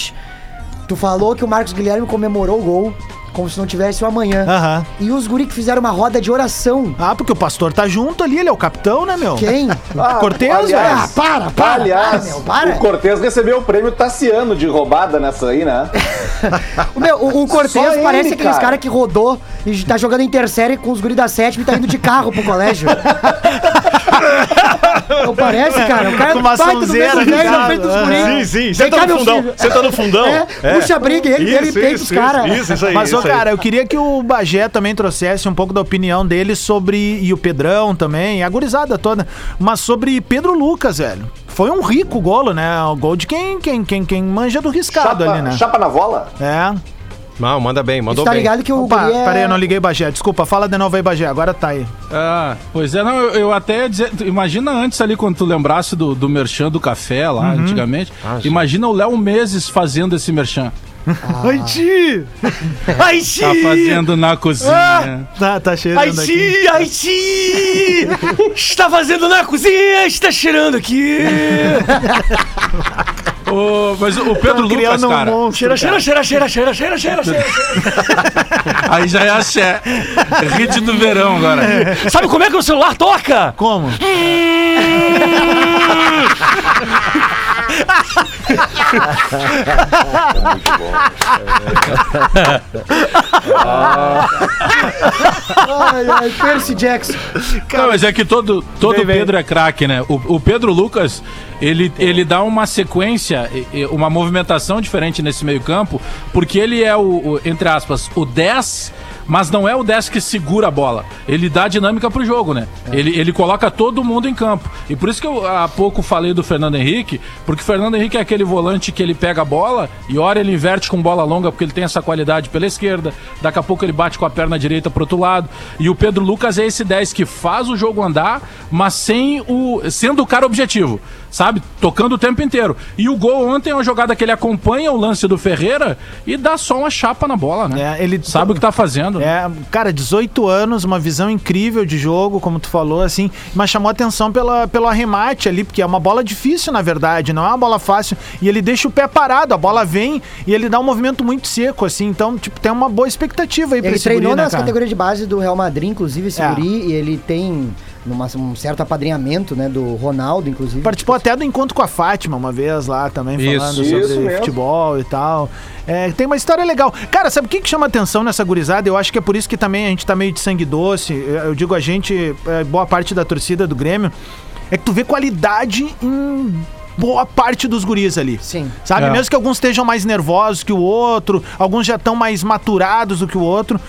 Speaker 5: Tu falou que o Marcos Guilherme comemorou o gol como se não tivesse o amanhã.
Speaker 1: Aham.
Speaker 5: E os guri que fizeram uma roda de oração.
Speaker 1: Ah, porque o pastor tá junto ali, ele é o capitão, né, meu?
Speaker 5: Quem?
Speaker 1: Cortez,
Speaker 5: Ah,
Speaker 9: aliás,
Speaker 1: velho.
Speaker 5: para, para,
Speaker 9: Aliás,
Speaker 5: para, meu, para.
Speaker 9: o Cortez recebeu o prêmio Tassiano de roubada nessa aí, né?
Speaker 5: O, meu, o, o Cortez
Speaker 9: Só ele,
Speaker 5: parece aqueles
Speaker 9: cara.
Speaker 5: cara que rodou e tá jogando intersérie com os guri da sétima e tá indo de carro pro colégio. Não parece, cara? O cara
Speaker 1: Com uma
Speaker 5: vai tudo
Speaker 1: sonzeira
Speaker 5: mesmo velho na frente dos
Speaker 1: Aham.
Speaker 5: guri.
Speaker 2: Sim, sim. Senta
Speaker 5: cá,
Speaker 2: no fundão.
Speaker 5: filho.
Speaker 2: Senta no fundão.
Speaker 5: É, puxa a briga, ele, ele
Speaker 2: Isso,
Speaker 5: peita
Speaker 2: isso,
Speaker 5: os caras.
Speaker 2: Isso, isso aí.
Speaker 1: Mas, ô,
Speaker 2: isso aí.
Speaker 1: cara, eu queria que o Bagé também trouxesse um pouco da opinião dele sobre. E o Pedrão também, a gurizada toda. Mas sobre Pedro Lucas, velho. Foi um rico golo, né? O gol de quem, quem, quem, quem manja do riscado
Speaker 9: Chapa,
Speaker 1: ali, né?
Speaker 9: chapa na vola?
Speaker 1: É.
Speaker 3: Não, manda bem, mandou
Speaker 5: tá
Speaker 3: bem.
Speaker 5: ligado que o
Speaker 1: Opa,
Speaker 5: guri é...
Speaker 1: peraí, eu não liguei Bagé. Desculpa, fala de novo aí, Bagé. Agora tá aí.
Speaker 8: Ah, pois é, não, eu, eu até ia dizer, tu imagina antes ali quando tu lembrasse do, do merchan do café lá,
Speaker 1: Uhum.
Speaker 8: antigamente, imagina o Léo Meses fazendo esse merchan.
Speaker 1: Ai, ti!
Speaker 2: Ai,
Speaker 8: Tá fazendo na cozinha.
Speaker 1: Tá, tá cheirando aqui.
Speaker 2: Haiti, Haiti! Está fazendo na cozinha, está cheirando aqui.
Speaker 8: Ô, mas o Pedro Lucas,
Speaker 1: Criando um
Speaker 8: cara,
Speaker 1: monstro.
Speaker 2: Cheira, cheira, cheira, cheira, cheira, cheira, cheira, cheira.
Speaker 8: aí já é axé. Hit do verão agora.
Speaker 2: Sabe como é que o celular toca?
Speaker 1: Como?
Speaker 5: Ai, ai, Percy Jackson.
Speaker 8: Não, mas é que todo, todo
Speaker 1: Vem, vem.
Speaker 8: Pedro é craque, né? O, o Pedro Lucas, ele, ele dá uma sequência, uma movimentação diferente nesse meio campo, porque ele é o, o, entre aspas, o 10, mas não é o 10 que segura a bola. Ele dá dinâmica pro jogo, né? Ele, ele coloca todo mundo em campo. E por isso que eu há pouco falei do Fernando Henrique, porque o Fernando Henrique é aquele volante que ele pega a bola e hora ele inverte com bola longa, porque ele tem essa qualidade pela esquerda, daqui a pouco ele bate com a perna direita pro outro lado. E o Pedro Lucas é esse 10 que faz o jogo andar, mas sem o. sendo o cara objetivo, sabe? Tocando o tempo inteiro. E o gol ontem é uma jogada que ele acompanha o lance do Ferreira e dá só uma chapa na bola, né?
Speaker 1: É, ele
Speaker 8: Sabe o que tá fazendo.
Speaker 1: É, cara, 18 anos, uma visão incrível de jogo, como tu falou, assim, mas chamou atenção pela, pelo arremate ali, porque é uma bola difícil, na verdade, não é uma bola fácil, e ele deixa o pé parado, a bola vem e ele dá um movimento muito seco, assim, então, tipo, tem uma boa expectativa aí pra
Speaker 5: Ele
Speaker 1: esse
Speaker 5: treinou
Speaker 1: guri, né,
Speaker 5: nas
Speaker 1: cara?
Speaker 5: categorias de base do Real Madrid, inclusive, esse
Speaker 1: É.
Speaker 5: guri, e ele tem numa- um certo apadrinhamento, né, do Ronaldo, inclusive.
Speaker 1: Participou até do encontro com a Fátima uma vez lá também,
Speaker 3: Isso,
Speaker 1: falando
Speaker 9: isso
Speaker 1: sobre
Speaker 9: mesmo.
Speaker 1: futebol e tal. É, tem uma história legal. Cara, sabe o que, que chama atenção nessa gurizada? Eu acho que é por isso que também a gente tá meio de sangue doce. Eu digo a gente, é, boa parte da torcida do Grêmio, é que tu vê qualidade em boa parte dos guris ali.
Speaker 5: Sim.
Speaker 1: Sabe?
Speaker 8: É.
Speaker 1: Mesmo que alguns estejam mais nervosos que o outro, alguns já estão mais maturados do que o outro.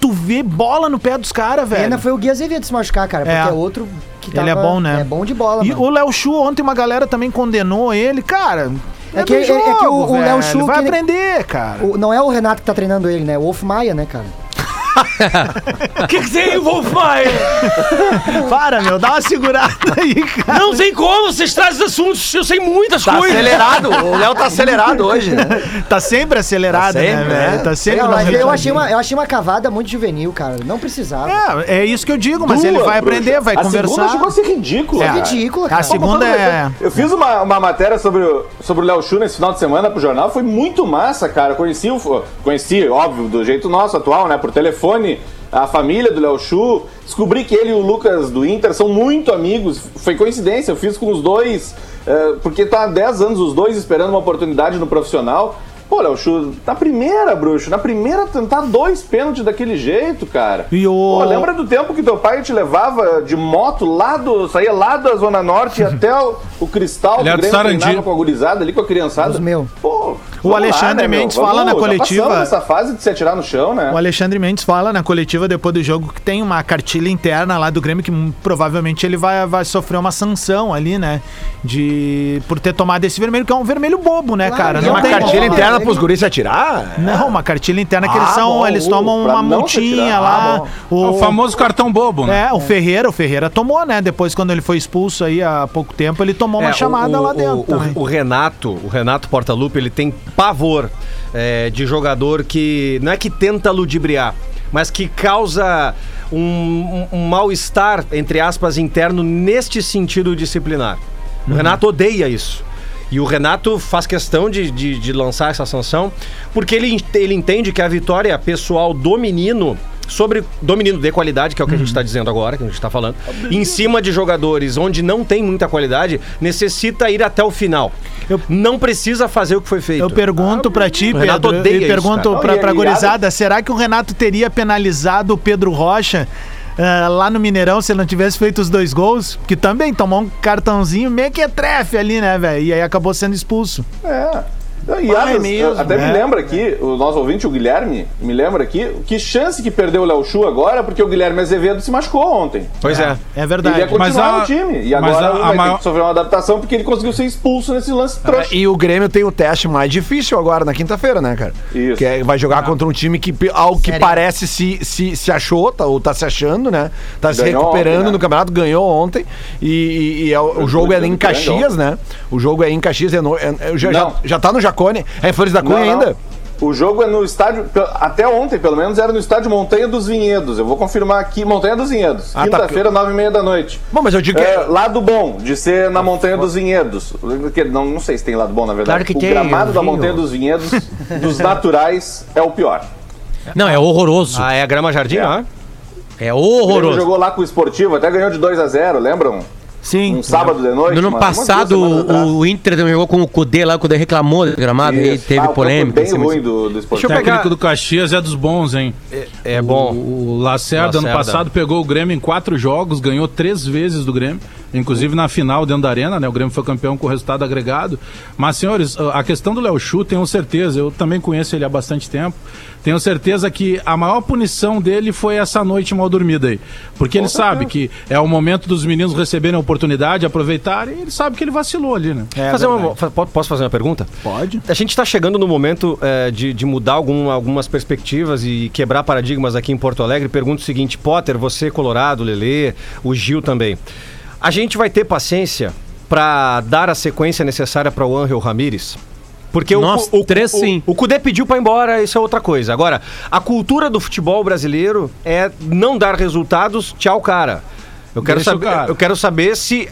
Speaker 1: Tu vê bola no pé dos caras, velho.
Speaker 5: Pena foi o Gui Azevedo se machucar, cara, porque
Speaker 1: É.
Speaker 5: é, outro que
Speaker 1: Ele é bom, né?
Speaker 5: É bom de bola,
Speaker 1: E
Speaker 5: mano.
Speaker 1: o Léo Chu, ontem uma galera também condenou ele. Cara,
Speaker 5: É
Speaker 1: é,
Speaker 5: que-
Speaker 1: que,
Speaker 5: é- é que o- o Léo Chu
Speaker 1: vai
Speaker 5: que ele-
Speaker 1: aprender, cara.
Speaker 5: O- não é o Renato que tá treinando ele, né? O Wolf Maia, né, cara?
Speaker 2: O que, que tem, Wolfmaier?
Speaker 1: Para, meu, dá uma segurada aí, cara.
Speaker 2: Não tem como, vocês trazem assuntos, eu sei muitas
Speaker 4: Tá
Speaker 2: coisas.
Speaker 4: acelerado, o Léo tá acelerado hoje, né?
Speaker 1: Tá sempre acelerado,
Speaker 4: Tá sempre,
Speaker 1: né, velho?
Speaker 4: né?
Speaker 1: Tá sempre
Speaker 5: mas
Speaker 1: ritmo.
Speaker 5: eu achei, uma, eu achei uma cavada muito juvenil, cara. Não precisava.
Speaker 1: É, é isso que eu digo, mas ele vai
Speaker 9: bruxa.
Speaker 1: aprender, vai
Speaker 9: a
Speaker 1: conversar.
Speaker 9: segunda chegou a ser ridícula.
Speaker 1: É.
Speaker 9: cara.
Speaker 5: Ridícula,
Speaker 1: A
Speaker 5: cara.
Speaker 1: segunda é.
Speaker 9: Eu fiz uma, uma matéria sobre o, sobre o Léo Chu nesse final de semana pro jornal, foi muito massa, cara. Conheci, o, conheci, óbvio, do jeito nosso atual, né? Por telefone, a família do Léo Chu. Descobri que ele e o Lucas do Inter são muito amigos. Foi coincidência, eu fiz com os dois, eh, porque tá há 10 anos os dois esperando uma oportunidade no profissional. Pô, Léo Chu, na primeira, bruxo, na primeira tentar dois pênaltis daquele jeito, cara.
Speaker 1: E o-
Speaker 9: Pô, lembra do tempo que teu pai te levava de moto lá do. saía lá da Zona Norte e até o, o Cristal
Speaker 8: Ele é
Speaker 9: do Grêmio treinava com a gurizada ali, com a criançada.
Speaker 5: Os meu.
Speaker 9: Pô,
Speaker 1: O Alexandre Mendes fala na coletiva-
Speaker 9: essa fase de se atirar no chão, né?
Speaker 1: O Alexandre Mendes fala na coletiva depois do jogo que tem uma cartilha interna lá do Grêmio que provavelmente ele vai, vai sofrer uma sanção ali, né? De. Por ter tomado esse vermelho, que é um vermelho bobo, né,
Speaker 5: Claro,
Speaker 1: cara?
Speaker 5: e
Speaker 4: Tem uma
Speaker 5: tem
Speaker 4: cartilha interna
Speaker 5: ele-
Speaker 4: pros guris se atirar?
Speaker 1: Não, uma cartilha interna que
Speaker 4: Ah,
Speaker 1: eles são.
Speaker 4: bom,
Speaker 1: eles tomam
Speaker 9: pra
Speaker 1: uma
Speaker 9: não se
Speaker 1: multinha
Speaker 9: atirar.
Speaker 1: lá.
Speaker 9: Ah,
Speaker 8: É o famoso cartão bobo, né?
Speaker 1: É, o Ferreira, o Ferreira tomou, né? Depois, quando ele foi expulso aí há pouco tempo, ele tomou uma
Speaker 3: É,
Speaker 1: chamada
Speaker 3: o-
Speaker 1: lá
Speaker 3: o-
Speaker 1: dentro
Speaker 3: o, o Renato, o Renato Portaluppi, ele tem pavor é, de jogador que não é que tenta ludibriar, mas que causa um, um- um mal-estar, entre aspas, interno neste sentido disciplinar. O Renato odeia isso. E o Renato faz questão de, de, de lançar essa sanção, porque ele, ele entende que a vitória pessoal do menino sobre do menino de qualidade, que é o que a gente está dizendo agora, que a gente está falando, em cima de jogadores onde não tem muita qualidade, necessita ir até o final. Não precisa fazer o que foi feito.
Speaker 1: Eu pergunto pra ti,
Speaker 3: O Renato
Speaker 1: Pedro, e
Speaker 3: isso,
Speaker 1: pergunto
Speaker 9: e- e-
Speaker 1: gurizada, será que o Renato teria penalizado o Pedro Rocha ah, lá no Mineirão se ele não tivesse feito os dois gols? Que também tomou um cartãozinho meio que é trefe ali, né, velho? E aí acabou sendo expulso.
Speaker 9: É. Não, E Adas,
Speaker 1: mesmo,
Speaker 9: até
Speaker 1: né?
Speaker 9: me lembra aqui, o nosso ouvinte, o Guilherme, me lembra aqui, que chance que perdeu o Léo Chu agora, porque o Guilherme Azevedo se machucou ontem.
Speaker 3: Pois é.
Speaker 1: É
Speaker 9: Ele
Speaker 1: verdade.
Speaker 9: ia continuar
Speaker 8: Mas a-
Speaker 9: no time. E
Speaker 8: mas
Speaker 9: agora
Speaker 8: a- a
Speaker 9: vai
Speaker 8: maior-
Speaker 9: ter que sofrer uma adaptação porque ele conseguiu ser expulso nesse lance trouxa.
Speaker 4: E o Grêmio tem o teste mais difícil agora na quinta-feira, né, cara?
Speaker 9: Isso.
Speaker 4: Que é- vai jogar contra um time que, ao que
Speaker 5: Sério?
Speaker 4: parece, se, se, se achou, tá, ou tá se achando, né? Tá se
Speaker 9: Ganhou
Speaker 4: recuperando
Speaker 9: ontem, né?
Speaker 4: no campeonato, ganhou ontem. E, e- e é o, o jogo é em Caxias, né? O jogo é em Caxias, é no- é- é- já, já, já tá no Jacone. É em Flores da Cunha
Speaker 9: Não, não.
Speaker 4: ainda?
Speaker 9: O jogo é no estádio, até ontem pelo menos, era no estádio Montanha dos Vinhedos. Eu vou confirmar aqui, Montanha dos Vinhedos.
Speaker 4: Ah, tá.
Speaker 9: Quinta-feira, nove e meia da noite.
Speaker 4: Bom, mas eu digo que.
Speaker 9: É, lado bom de ser na Montanha dos Vinhedos. Não, não sei se tem lado bom, na verdade.
Speaker 10: Claro que
Speaker 9: o
Speaker 10: tem,
Speaker 9: gramado da Montanha dos Vinhedos, dos naturais, é o pior.
Speaker 7: Não, é horroroso.
Speaker 3: Ah, é a Grama Jardim,
Speaker 9: É.
Speaker 3: ó.
Speaker 7: É horroroso.
Speaker 9: jogou lá com o Esportivo, até ganhou de 2 a 0 lembram?
Speaker 1: Sim.
Speaker 9: Um sábado de noite.
Speaker 7: No ano passado, o, o Inter também jogou com o Kudê lá, o Kudê reclamou do gramado, e
Speaker 9: Isso.
Speaker 7: teve
Speaker 9: Ah, o
Speaker 7: polêmica.
Speaker 9: Bem
Speaker 7: em cima
Speaker 9: ruim do, do
Speaker 8: O.
Speaker 3: Deixa eu
Speaker 8: técnico
Speaker 3: pegar-
Speaker 8: do Caxias é dos bons, hein?
Speaker 3: É bom.
Speaker 8: O, o Lacerda, ano
Speaker 3: Lacerda.
Speaker 8: passado, pegou o Grêmio em quatro jogos, ganhou três vezes do Grêmio, inclusive na final dentro da Arena, né? O Grêmio foi campeão com o resultado agregado. Mas, senhores, a questão do Léo Chu, tenho certeza, eu também conheço ele há bastante tempo, tenho certeza que a maior punição dele foi essa noite mal dormida aí. Porque ele sabe que é o momento dos meninos receberem a oportunidade, aproveitarem, e ele sabe que ele vacilou ali, né?
Speaker 1: É
Speaker 3: Fazer uma- posso fazer uma pergunta?
Speaker 1: Pode.
Speaker 3: A gente está chegando no momento é, de, de mudar algum- algumas perspectivas e quebrar paradigmas aqui em Porto Alegre. Pergunto o seguinte, Potter, você, Colorado, Lelê, o Gil também. A gente vai ter paciência para dar a sequência necessária para o Angel Ramírez? Porque
Speaker 7: Nós
Speaker 3: o, o,
Speaker 7: três,
Speaker 3: o,
Speaker 7: sim.
Speaker 3: O Cudê pediu para ir embora, isso é outra coisa. Agora, a cultura do futebol brasileiro é não dar resultados, ttchau, cara. Eu quero,
Speaker 8: Deixa o
Speaker 3: saber, eu quero saber se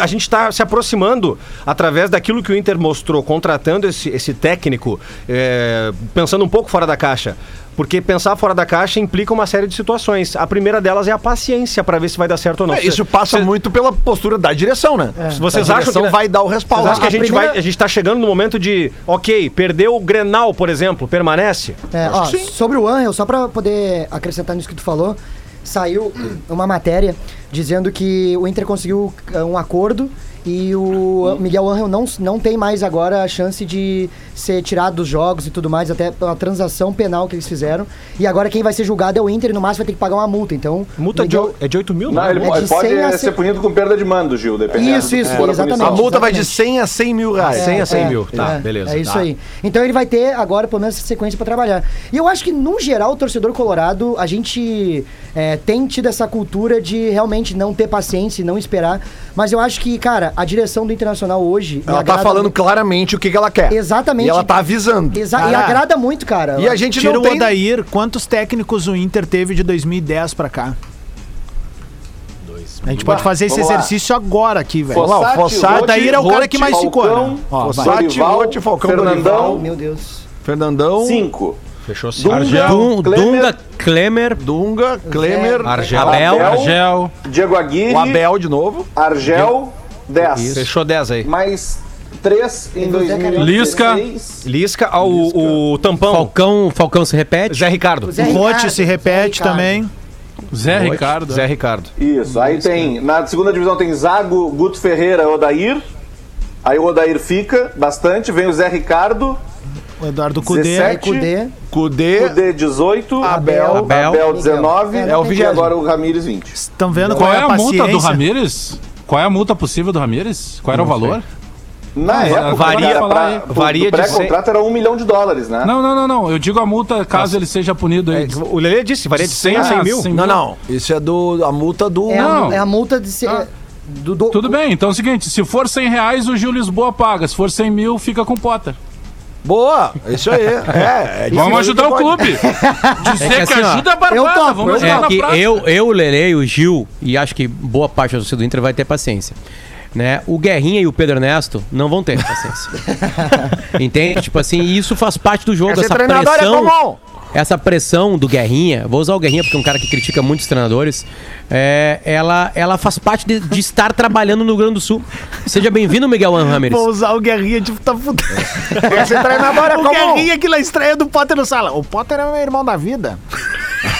Speaker 3: a gente está se aproximando através daquilo que o Inter mostrou, contratando esse, esse técnico, é, pensando um pouco fora da caixa. Porque pensar fora da caixa implica uma série de situações. A primeira delas é a paciência para ver se vai dar certo ou não.
Speaker 4: É, isso passa
Speaker 3: Cê-
Speaker 4: muito pela postura da direção, né?
Speaker 3: Vocês
Speaker 4: a
Speaker 3: acham que-
Speaker 4: vai dar o respaldo?
Speaker 3: Vocês acham que a
Speaker 5: A
Speaker 3: gente,
Speaker 5: primeira-
Speaker 3: vai, a gente tá chegando no momento de, ok, perdeu o Grenal, por exemplo, permanece?
Speaker 5: É, ó, sobre o Angel, só pra poder acrescentar nisso que tu falou, saiu uma matéria dizendo que o Inter conseguiu eh, um acordo e o Miguel Angel não, não tem mais agora a chance de ser tirado dos jogos e tudo mais, até pela transação penal que eles fizeram. E agora quem vai ser julgado é o Inter e no máximo vai ter que pagar uma multa. Então,
Speaker 3: Multa de,
Speaker 5: Miguel-
Speaker 3: o- é de 8 mil,
Speaker 9: Não,
Speaker 3: não?
Speaker 9: ele
Speaker 5: É
Speaker 9: pode,
Speaker 5: de
Speaker 9: pode
Speaker 5: 100 a
Speaker 9: ser
Speaker 5: 100.
Speaker 9: punido com perda de mando, Gil, dependendo.
Speaker 5: Isso, isso,
Speaker 9: a
Speaker 5: exatamente.
Speaker 4: A multa vai de
Speaker 5: Exatamente.
Speaker 4: 100 a 100 mil reais.
Speaker 3: É, 100 a 100 mil, tá,
Speaker 5: é,
Speaker 3: beleza.
Speaker 5: É isso
Speaker 3: tá.
Speaker 5: aí. Então ele vai ter agora, pelo menos, essa sequência pra trabalhar. E eu acho que, no geral, o torcedor colorado, a gente é, tem tido essa cultura de realmente não ter paciência e não esperar. Mas eu acho que, cara, a direção do Internacional hoje.
Speaker 4: Ela tá falando
Speaker 5: muito.
Speaker 4: claramente o que, que ela quer.
Speaker 5: Exatamente.
Speaker 4: E ela tá avisando.
Speaker 5: Exa- e agrada muito, cara.
Speaker 4: E a gente
Speaker 1: Tira
Speaker 4: não
Speaker 1: o
Speaker 4: tem...
Speaker 1: Odair, quantos técnicos o Inter teve de 2010 pra cá? A gente pode fazer esse
Speaker 9: vamos lá.
Speaker 1: exercício agora aqui, velho.
Speaker 4: Vamos lá, o
Speaker 9: Fossati,
Speaker 4: Fossati,
Speaker 1: O Odair é o cara que mais ficou, né?
Speaker 4: Fossati, Rote, Falcão,
Speaker 9: Fernandão,
Speaker 4: Dorival,
Speaker 5: Meu Deus.
Speaker 4: Fernandão,
Speaker 9: Cinco.
Speaker 3: Fechou sim.
Speaker 9: Dunga,
Speaker 7: Dun-
Speaker 9: Klemer,
Speaker 7: Dunga, Klemer,
Speaker 4: Dunga, Klemer,
Speaker 3: Argel.
Speaker 7: Abel.
Speaker 8: Argel.
Speaker 9: Diego Aguirre,
Speaker 4: o Abel de novo.
Speaker 9: Argel, 10.
Speaker 3: Fechou 10 aí.
Speaker 9: Mais três em
Speaker 5: Teve o Zé Carioca.
Speaker 9: 2016.
Speaker 3: Lisca, ó, o, o tampão.
Speaker 7: Falcão, Falcão se repete.
Speaker 3: Zé Ricardo.
Speaker 5: O Zé
Speaker 1: O Rote
Speaker 5: Ricardo,
Speaker 1: se repete
Speaker 5: Ricardo.
Speaker 1: também.
Speaker 8: Zé Ricardo.
Speaker 3: Zé Ricardo.
Speaker 9: Isso, aí tem. Na segunda divisão tem Zago, Guto Ferreira, Odair. Aí o Odair fica bastante. Vem o Zé Ricardo,
Speaker 1: O Eduardo Cudê.
Speaker 9: 17.
Speaker 5: Cudê.
Speaker 4: Cudê.
Speaker 9: Cudê 18,
Speaker 5: Abel.
Speaker 9: Abel,
Speaker 7: Abel.
Speaker 9: 19
Speaker 5: É, não
Speaker 9: e agora o Ramires 20.
Speaker 1: Estão vendo
Speaker 8: Qual
Speaker 1: qual,
Speaker 8: é a multa do
Speaker 1: paciência?
Speaker 8: Ramires? Qual é a multa possível do Ramires? Qual era o valor?
Speaker 9: Na
Speaker 8: Ah,
Speaker 9: época,
Speaker 8: varia-
Speaker 9: era pra,
Speaker 8: varia
Speaker 9: do- pré-contrato era um milhão de dólares, né?
Speaker 8: Não, não, não, não. Eu digo a multa caso ele seja punido aí.
Speaker 3: O Lelê disse, varia de 100 a 100 mil.
Speaker 8: Ah, 100
Speaker 4: Não, não. Isso é do, a multa do.
Speaker 5: É,
Speaker 8: Não.
Speaker 5: a, é a multa de ser.
Speaker 8: Ah.
Speaker 5: Do, do-
Speaker 8: Tudo bem, então é o seguinte: se for 100 reais, o Gil Lisboa paga. Se for 100 mil, fica com Potter.
Speaker 4: Boa! Isso aí. É, é
Speaker 8: Vamos ajudar
Speaker 4: que
Speaker 8: o
Speaker 4: pode.
Speaker 8: clube. Dizer
Speaker 7: É
Speaker 8: que,
Speaker 7: que assim, ó,
Speaker 8: ajuda é
Speaker 5: eu
Speaker 8: barbada.
Speaker 5: topo,
Speaker 8: Vamos
Speaker 5: eu
Speaker 8: ajudar
Speaker 7: É que eu, eu, o Lele e o Gil, e acho que boa parte da torcida do Inter vai ter paciência. Né? O Guerrinha e o Pedro Ernesto não vão ter paciência. Entende? Tipo assim, e isso faz parte do jogo,
Speaker 4: Esse
Speaker 7: essa
Speaker 4: treinador é
Speaker 7: pressão.
Speaker 4: comum.
Speaker 7: essa pressão do Guerrinha, vou usar o Guerrinha porque é um cara que critica muitos treinadores, é, ela, ela faz parte de, de estar trabalhando no Rio Grande do Sul. Seja bem-vindo, Miguel Ramirez.
Speaker 1: Vou usar o Guerrinha de tá fudendo.
Speaker 4: Esse treinador é
Speaker 1: o
Speaker 4: comum.
Speaker 1: Guerrinha que na estreia do Potter no sala. O Potter é meu irmão da vida.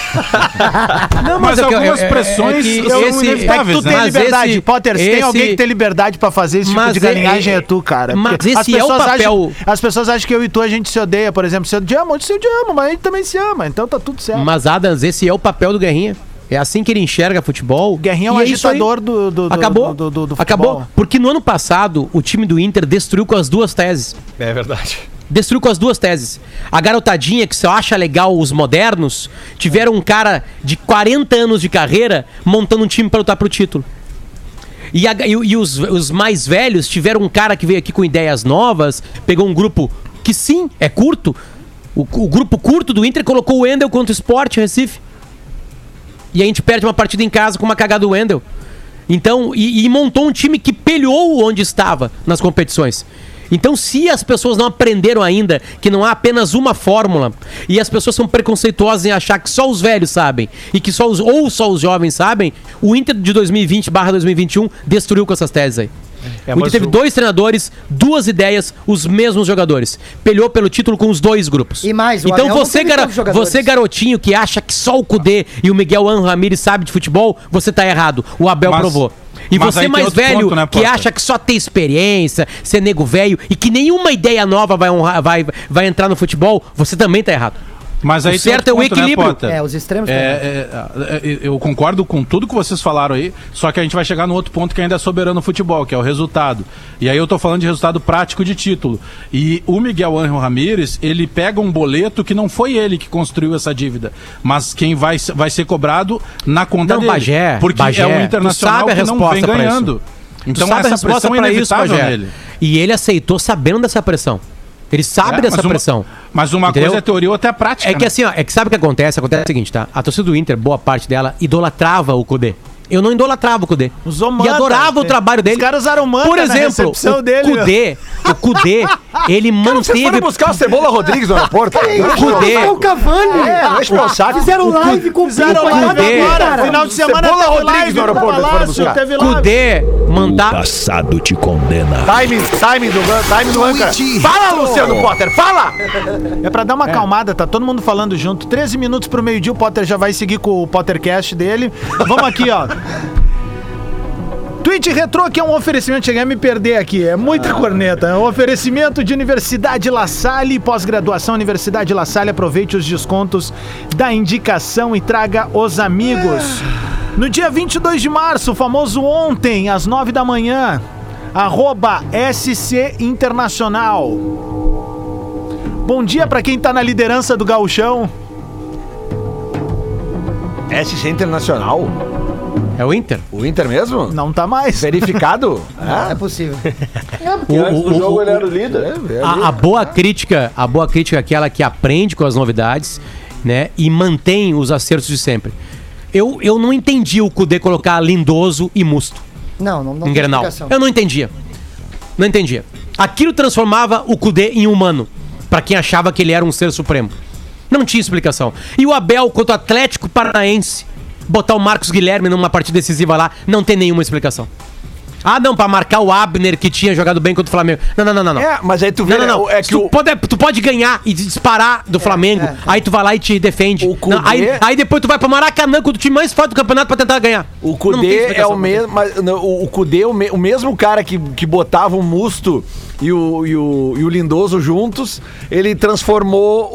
Speaker 7: Não,
Speaker 8: Mas
Speaker 7: é que-
Speaker 8: algumas
Speaker 7: é- é-
Speaker 8: pressões
Speaker 7: é que
Speaker 8: são
Speaker 7: esse-
Speaker 1: É que
Speaker 8: inevitáveis,
Speaker 1: tu
Speaker 8: né?
Speaker 1: tem
Speaker 7: Mas
Speaker 1: liberdade,
Speaker 7: esse-
Speaker 1: Potter. Se tem
Speaker 7: esse-
Speaker 1: alguém que tem liberdade pra fazer esse tipo
Speaker 7: Mas
Speaker 1: de
Speaker 7: é-
Speaker 1: galinhagem, é,
Speaker 7: é-
Speaker 1: tu, cara.
Speaker 7: mas
Speaker 1: Porque
Speaker 7: esse é o papel-
Speaker 1: Acham, as pessoas acham que eu e tu a gente se odeia, por exemplo. Se eu te amo, eu te amo, mas a gente também se ama. Então tá tudo certo.
Speaker 7: Mas Adams, esse é o papel do Guerrinha. É assim que ele enxerga futebol.
Speaker 1: O Guerrinha é um
Speaker 7: E aí.
Speaker 1: agitador do, do, do,
Speaker 7: Acabou.
Speaker 1: do, do, do
Speaker 7: Acabou.
Speaker 1: futebol.
Speaker 7: Porque no ano passado, o time do Inter destruiu com as duas teses.
Speaker 3: É verdade.
Speaker 7: Destruiu com as duas teses. A garotadinha que só acha legal os modernos, tiveram um cara de 40 anos de carreira montando um time para lutar pro título. E, a- e- e os, os mais velhos tiveram um cara que veio aqui com ideias novas, pegou um grupo que sim, é curto. O, o grupo curto do Inter colocou o Wendel contra o Sport Recife. E a gente perde uma partida em casa com uma cagada do Wendel. Então, e, e montou um time que pelhou onde estava nas competições. Então, se as pessoas não aprenderam ainda que não há apenas uma fórmula e as pessoas são preconceituosas em achar que só os velhos sabem e que só os ou só os jovens sabem, o Inter de 2020/2021 destruiu com essas teses aí.
Speaker 3: É,
Speaker 7: o Inter teve
Speaker 3: o-
Speaker 7: dois treinadores, duas ideias, os mesmos jogadores. Pelhou pelo título com os dois grupos.
Speaker 5: E mais, o
Speaker 7: Então você,
Speaker 5: jogadores.
Speaker 7: você garotinho que acha que só o Cudê e o Miguel Anjo Ramírez sabe de futebol, você tá errado. O Abel
Speaker 8: Mas-
Speaker 7: provou. E
Speaker 8: mas
Speaker 7: você mais velho
Speaker 8: ponto, né,
Speaker 7: que acha que só tem experiência, ser nego velho e que nenhuma ideia nova vai, honrar- vai, vai entrar no futebol, você também tá errado.
Speaker 8: Mas aí
Speaker 7: O certo
Speaker 8: tem
Speaker 7: é o
Speaker 8: ponto, né,
Speaker 7: equilíbrio.
Speaker 8: Potter?
Speaker 5: É, os extremos.
Speaker 8: É,
Speaker 5: também.
Speaker 8: é, é, eu concordo com tudo que vocês falaram aí, só que a gente vai chegar no outro ponto que ainda é soberano no futebol, que é o resultado. E aí eu tô falando de resultado prático de título. E o Miguel Ángel Ramírez, ele pega um boleto que não foi ele que construiu essa dívida, mas quem vai, vai ser cobrado na conta
Speaker 7: Não,
Speaker 8: dele.
Speaker 7: Bagé,
Speaker 8: porque
Speaker 7: Bagé,
Speaker 8: é um internacional
Speaker 7: sabe a
Speaker 8: que não vem
Speaker 7: isso.
Speaker 8: ganhando. Então
Speaker 7: sabe a
Speaker 8: essa
Speaker 7: resposta
Speaker 8: pressão é
Speaker 7: isso,
Speaker 8: inevitável
Speaker 7: Bagé.
Speaker 8: nele.
Speaker 7: E ele aceitou sabendo dessa pressão. Ele sabe
Speaker 8: É,
Speaker 7: dessa
Speaker 8: uma-
Speaker 7: pressão.
Speaker 8: Mas uma
Speaker 7: Entendeu?
Speaker 8: coisa é teoria, outra é prática.
Speaker 7: É que
Speaker 8: né?
Speaker 7: assim, ó, é que sabe o que acontece? Acontece o seguinte, tá? A torcida do Inter, boa parte dela, idolatrava o Cudê. Eu não idolatrava o Cudê.
Speaker 1: Usou
Speaker 7: e
Speaker 1: manta.
Speaker 7: adorava o trabalho dele.
Speaker 1: Os caras usaram manta
Speaker 7: Por exemplo, o
Speaker 1: dele,
Speaker 7: Cudê, o Cudê, ele
Speaker 4: Vocês
Speaker 7: manteve...
Speaker 4: foram buscar o Cebola Rodrigues no aeroporto?
Speaker 7: O Cudê,
Speaker 5: É o Cavani.
Speaker 4: É, deixa eu pensar.
Speaker 5: Fizeram live com
Speaker 1: Fizeram
Speaker 5: com-
Speaker 1: live agora.
Speaker 5: cara.
Speaker 1: Final de semana
Speaker 4: Cebola Rodrigues no aeroporto,
Speaker 1: Palácio,
Speaker 4: buscar.
Speaker 1: teve live.
Speaker 7: Cudê, mandar...
Speaker 6: Passado te condena.
Speaker 4: Timing, timing do, timing do âncora. Fala, Luciano Potter, fala!
Speaker 1: É pra dar uma acalmada, tá todo mundo falando junto. 13 minutos pro meio-dia, o Potter já vai seguir com o Pottercast dele. Vamos aqui, ó. Twitch Retro, que é um oferecimento, cheguei a me perder aqui, é muita corneta. É um oferecimento de Universidade La Salle, pós-graduação Universidade La Salle. Aproveite os descontos da indicação e traga os amigos. No dia 22 de março, o famoso ontem, às 9 da manhã, arroba SC Internacional. Bom dia pra quem tá na liderança do gauchão.
Speaker 4: SC Internacional?
Speaker 7: É o Inter?
Speaker 4: O Inter mesmo?
Speaker 1: Não tá mais.
Speaker 4: Verificado?
Speaker 5: É possível.
Speaker 9: Porque antes do jogo ele era o líder.
Speaker 7: A, a boa crítica, a boa crítica é aquela que aprende com as novidades, né? E mantém os acertos de sempre. Eu, eu não entendi o Cudê colocar lindoso e musto
Speaker 5: Não, não, não
Speaker 7: em Grenal. Eu não entendia. Não entendia. Aquilo transformava o Cudê em humano, pra quem achava que ele era um ser supremo. Não tinha explicação. E o Abel contra o Atlético Paranaense, botar o Marcos Guilherme numa partida decisiva lá, não tem nenhuma explicação. Ah, não, pra marcar o Abner que tinha jogado bem contra o Flamengo. Não, não, não, não. não.
Speaker 4: É, mas aí tu vê,
Speaker 7: Não, não, não.
Speaker 4: é que
Speaker 7: tu,
Speaker 4: o-
Speaker 7: pode, tu pode ganhar e disparar do Flamengo, aí tu vai lá e te defende.
Speaker 4: O Cudê-
Speaker 7: Não, aí, aí depois tu vai pra Maracanã com o time mais forte do campeonato pra tentar ganhar.
Speaker 4: O Cudê é o mesmo. mas, não, O, o Cudê é o, me- o mesmo cara que, que botava o Musto e o, e, o, e o Lindoso juntos, ele transformou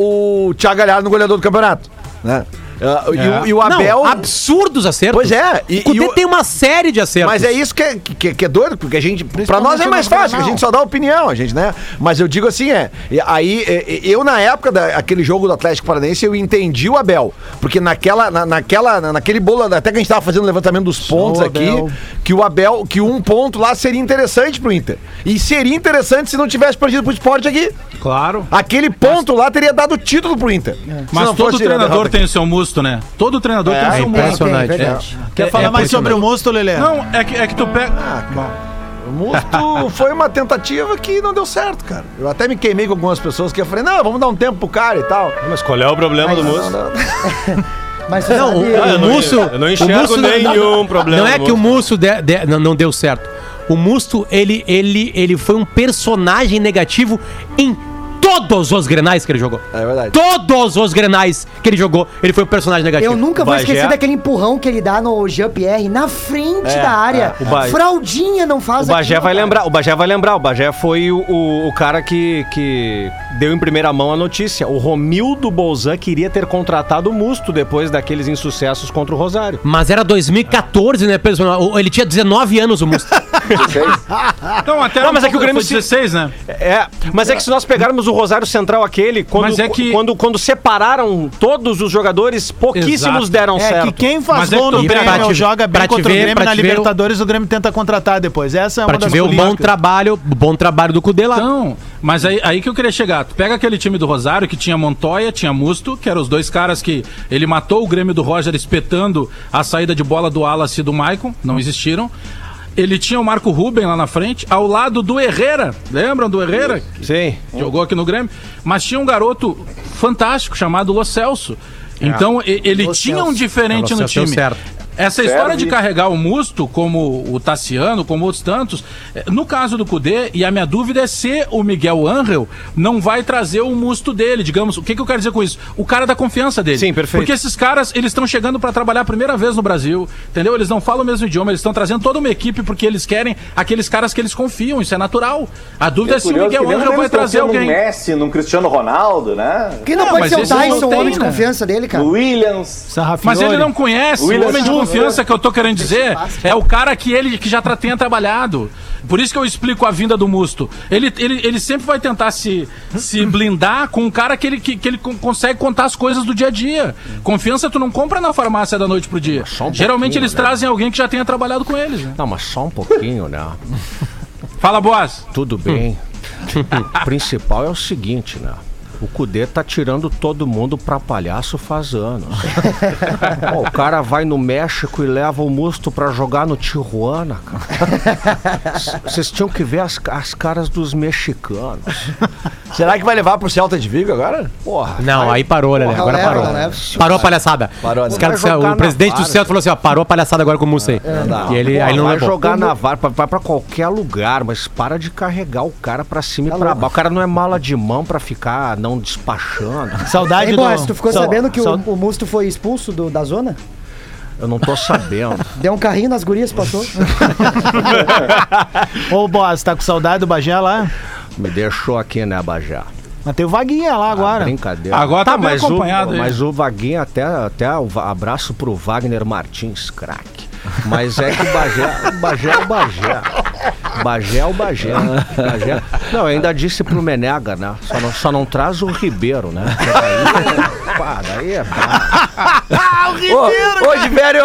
Speaker 4: o Thiago Galhardo no goleador do campeonato. Né? Ah, e, o, e o Abel.
Speaker 7: Não, absurdos acertos.
Speaker 4: Pois é, e-
Speaker 7: o Cudê
Speaker 4: e o-
Speaker 7: tem uma série de acertos.
Speaker 4: Mas é isso que é, que, que é doido, porque a gente. Pra nós é mais fácil, a gente só dá opinião, a gente, né? Mas eu digo assim, é. e Aí, é, eu, na época daquele jogo do Atlético Paranaense, eu entendi o Abel. Porque naquela, na, naquela, na- naquele bolo, até que a gente tava fazendo o levantamento dos pontos aqui,
Speaker 1: Abel.
Speaker 4: que o Abel, que um ponto lá seria interessante pro Inter. E seria interessante se não tivesse perdido pro esporte aqui.
Speaker 8: Claro.
Speaker 4: Aquele ponto lá teria dado título pro Inter. Se
Speaker 8: Mas todo
Speaker 4: fosse
Speaker 8: treinador tem o seu musto, né? Todo treinador tem o
Speaker 7: É
Speaker 8: seu musto.
Speaker 7: impressionante.
Speaker 5: Tem, verdade.
Speaker 1: Quer
Speaker 7: É-
Speaker 1: falar
Speaker 7: é
Speaker 1: mais sobre o. Musto, Lelê?
Speaker 8: Não, é que, é que tu pega.
Speaker 4: O Musto foi uma tentativa que não deu certo, cara. Eu até me queimei com algumas pessoas que eu falei, não, vamos dar um tempo pro cara e tal.
Speaker 3: Mas qual é o problema do
Speaker 5: Mas-
Speaker 3: Musto?
Speaker 5: Mas
Speaker 7: Não,
Speaker 5: sabe,
Speaker 7: o,
Speaker 3: Ah, eu
Speaker 7: o
Speaker 3: não-
Speaker 7: Musso.
Speaker 3: eu não
Speaker 7: o
Speaker 3: enxergo
Speaker 7: Musso
Speaker 3: nenhum problema
Speaker 7: Não é que o
Speaker 3: Musso.
Speaker 7: Musso de- de- não, não deu certo. O Musto, ele, ele, ele foi um personagem negativo em todos os grenais que ele jogou.
Speaker 4: É verdade.
Speaker 7: Todos os grenais que ele jogou, ele foi um personagem negativo.
Speaker 5: Eu nunca vou
Speaker 3: Bagé.
Speaker 5: esquecer daquele empurrão que ele dá no Jean-Pierre na frente da área.
Speaker 3: é. O Ba-
Speaker 5: Fraldinha não faz
Speaker 3: O Bagé
Speaker 5: aquilo,
Speaker 3: vai
Speaker 5: cara.
Speaker 3: lembrar, o Bagé vai lembrar, o Bagé foi o, o, o cara que, que deu em primeira mão a notícia. O Romildo Bolzan queria ter contratado o Musto depois daqueles insucessos contra o Rosário.
Speaker 7: Mas era 2014, né, pessoal? O- Ele tinha 19 anos, o Musto.
Speaker 8: Não, até
Speaker 3: Não, mas é que o Grêmio
Speaker 8: foi
Speaker 3: se-
Speaker 8: 16, né?
Speaker 3: É, mas é que se nós pegarmos o Rosário Central aquele, quando,
Speaker 8: é que-
Speaker 3: quando, quando separaram todos os jogadores, pouquíssimos
Speaker 8: Exato.
Speaker 3: deram
Speaker 1: É
Speaker 3: certo.
Speaker 1: que quem faz
Speaker 8: Mas é
Speaker 1: gol no Grêmio joga bem
Speaker 7: te
Speaker 1: contra o
Speaker 7: ver-
Speaker 1: Grêmio
Speaker 7: pra
Speaker 1: na
Speaker 7: te ver o-
Speaker 1: Libertadores, o Grêmio tenta contratar depois. Essa é uma
Speaker 7: pra te
Speaker 1: das
Speaker 7: ver o bom trabalho, o bom trabalho do Cudê lá.
Speaker 8: Então, mas aí, aí que eu queria chegar. Tu pega aquele time do Rosário que tinha Montoya, tinha Musto, que eram os dois caras que ele matou o Grêmio do Roger espetando a saída de bola do Wallace e do Maicon, não existiram. Ele tinha o Marco Ruben lá na frente, ao lado do Herrera. Lembram do Herrera?
Speaker 3: Sim.
Speaker 8: Jogou aqui no Grêmio. Mas tinha um garoto fantástico chamado Lo Celso. Então e- ele tinha um diferente
Speaker 7: Lo
Speaker 8: no
Speaker 7: Celso
Speaker 8: time.
Speaker 7: certo.
Speaker 8: Essa história
Speaker 9: Serve.
Speaker 8: de carregar o Musto, como o Tassiano, como outros tantos, eh, no caso do Cudê, e a minha dúvida é se o Miguel Angel não vai trazer o Musto dele, digamos. O que, que eu quero dizer com isso? O cara da confiança dele.
Speaker 3: Sim, perfeito.
Speaker 8: Porque esses caras, eles estão chegando para trabalhar a primeira vez no Brasil, entendeu? Eles não falam o mesmo idioma, eles estão trazendo toda uma equipe porque eles querem aqueles caras que eles confiam, isso é natural. A dúvida é, se o Miguel
Speaker 9: que
Speaker 8: Angel vai trazer alguém.
Speaker 9: num Messi, num Cristiano Ronaldo, né?
Speaker 5: Quem não,
Speaker 8: Não,
Speaker 5: pode
Speaker 8: mas
Speaker 5: ser o Tyson, o homem de
Speaker 8: né?
Speaker 5: confiança dele, cara?
Speaker 9: O Williams.
Speaker 8: Mas ele não conhece. O homem de. Confiança que eu tô querendo dizer é o cara que ele que já tra- tenha trabalhado. Por isso que eu explico a vinda do Musto. Ele, ele, ele sempre vai tentar se, se blindar com um cara que ele, que, que ele con- consegue contar as coisas do dia a dia. Confiança tu não compra na farmácia da noite pro dia.
Speaker 3: um
Speaker 8: Geralmente eles
Speaker 3: né?
Speaker 8: trazem alguém que já tenha trabalhado com eles. Né?
Speaker 3: Não, mas só um pouquinho, né?
Speaker 8: Fala, Boas.
Speaker 3: Tudo bem. O principal é o seguinte, né? O Cudê tá tirando todo mundo pra palhaço faz anos. Pô, o cara vai no México e leva o Musto pra jogar no Tijuana, cara. Vocês tinham que ver as, as caras dos mexicanos.
Speaker 4: Será que vai levar pro Celta de Vigo agora?
Speaker 3: Porra.
Speaker 7: Não, aí parou, né?
Speaker 5: Porra,
Speaker 7: Agora
Speaker 5: leva,
Speaker 7: parou.
Speaker 5: leva.
Speaker 7: Parou a palhaçada.
Speaker 4: Parou, né?
Speaker 7: Caras o presidente do. Celta falou assim: ó, parou a palhaçada agora com o Mussa aí. E ele, aí ele não
Speaker 3: vai
Speaker 7: levou.
Speaker 3: jogar na VAR, vai, vai pra qualquer lugar, mas para de carregar o cara pra cima
Speaker 5: Tá
Speaker 3: e pra baixo. O cara não é mala de mão pra ficar não despachando.
Speaker 1: Saudade
Speaker 5: Ei,
Speaker 1: do...
Speaker 5: Boas, tu ficou
Speaker 1: Sau-
Speaker 5: sabendo que o,
Speaker 1: sau-
Speaker 5: o Musto foi expulso do- da zona?
Speaker 3: Eu não tô sabendo.
Speaker 5: Deu um carrinho nas gurias, passou.
Speaker 1: Ô, Boas, tá com saudade do Bagé lá?
Speaker 3: Me deixou aqui, né, Bajá?
Speaker 1: Mas tem o Vaguinha lá agora.
Speaker 3: Brincadeira.
Speaker 8: Agora tá bem
Speaker 3: mas
Speaker 8: acompanhado
Speaker 3: o. Mas o Vaguinho, até, até o abraço pro Wagner Martins, craque. Mas é que o Bagé, o Bagé é o Bagé. Bagé é o Bagé. Bagé. Não, eu ainda disse pro Menega, né? Só não, só não traz o Ribeiro, né? Daí, pá, daí é brabo.
Speaker 4: Ô, ô Diverio!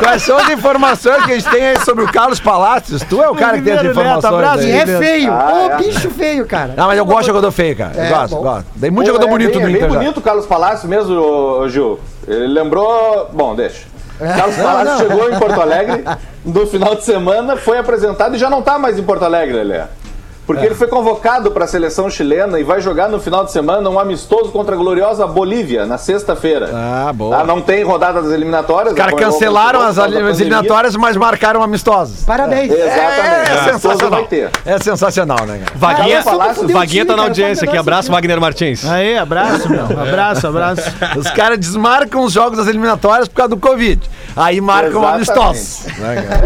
Speaker 4: Quais são as informações que a gente tem aí sobre o Carlos Palácios? Tu é o cara que tem as
Speaker 1: Ribeiro Neto,
Speaker 4: informações aí.
Speaker 5: é feio. Ô,
Speaker 9: Ah, é.
Speaker 5: bicho feio, cara.
Speaker 4: Não, mas eu gosto de jogador feio, cara.
Speaker 5: É,
Speaker 4: eu gosto,
Speaker 5: bom.
Speaker 4: gosto. Tem muito
Speaker 9: Pô,
Speaker 4: jogador
Speaker 9: é
Speaker 4: bonito
Speaker 9: bem,
Speaker 4: no
Speaker 9: é bem
Speaker 4: Inter. já.
Speaker 9: bonito o Carlos Palácio mesmo, ô, ô, Gil. Ele lembrou. Bom, deixa. Carlos Palácio chegou em Porto Alegre no final de semana, foi apresentado e já não tá mais em Porto Alegre, ele é. Porque ele foi convocado para a seleção chilena e vai jogar no final de semana um amistoso contra a gloriosa Bolívia, na sexta-feira.
Speaker 4: Ah, boa.
Speaker 9: Ah, não tem rodada das eliminatórias.
Speaker 4: Os caras
Speaker 9: acompanhou
Speaker 4: cancelaram as as eliminatórias, mas marcaram amistosos.
Speaker 5: Parabéns.
Speaker 9: Exatamente.
Speaker 4: É,
Speaker 9: Amistoso
Speaker 4: sensacional.
Speaker 9: vai ter.
Speaker 4: É sensacional, né, cara?
Speaker 3: Vaguinha,
Speaker 9: Palácio,
Speaker 3: Vaguinha tá na
Speaker 5: cara,
Speaker 3: audiência aqui. Abraço, Wagner Martins.
Speaker 1: Aí, abraço, meu. Abraço, abraço.
Speaker 4: Os caras desmarcam os jogos das eliminatórias por causa do Covid. Aí marcam
Speaker 9: Exatamente.
Speaker 4: amistosos. cara?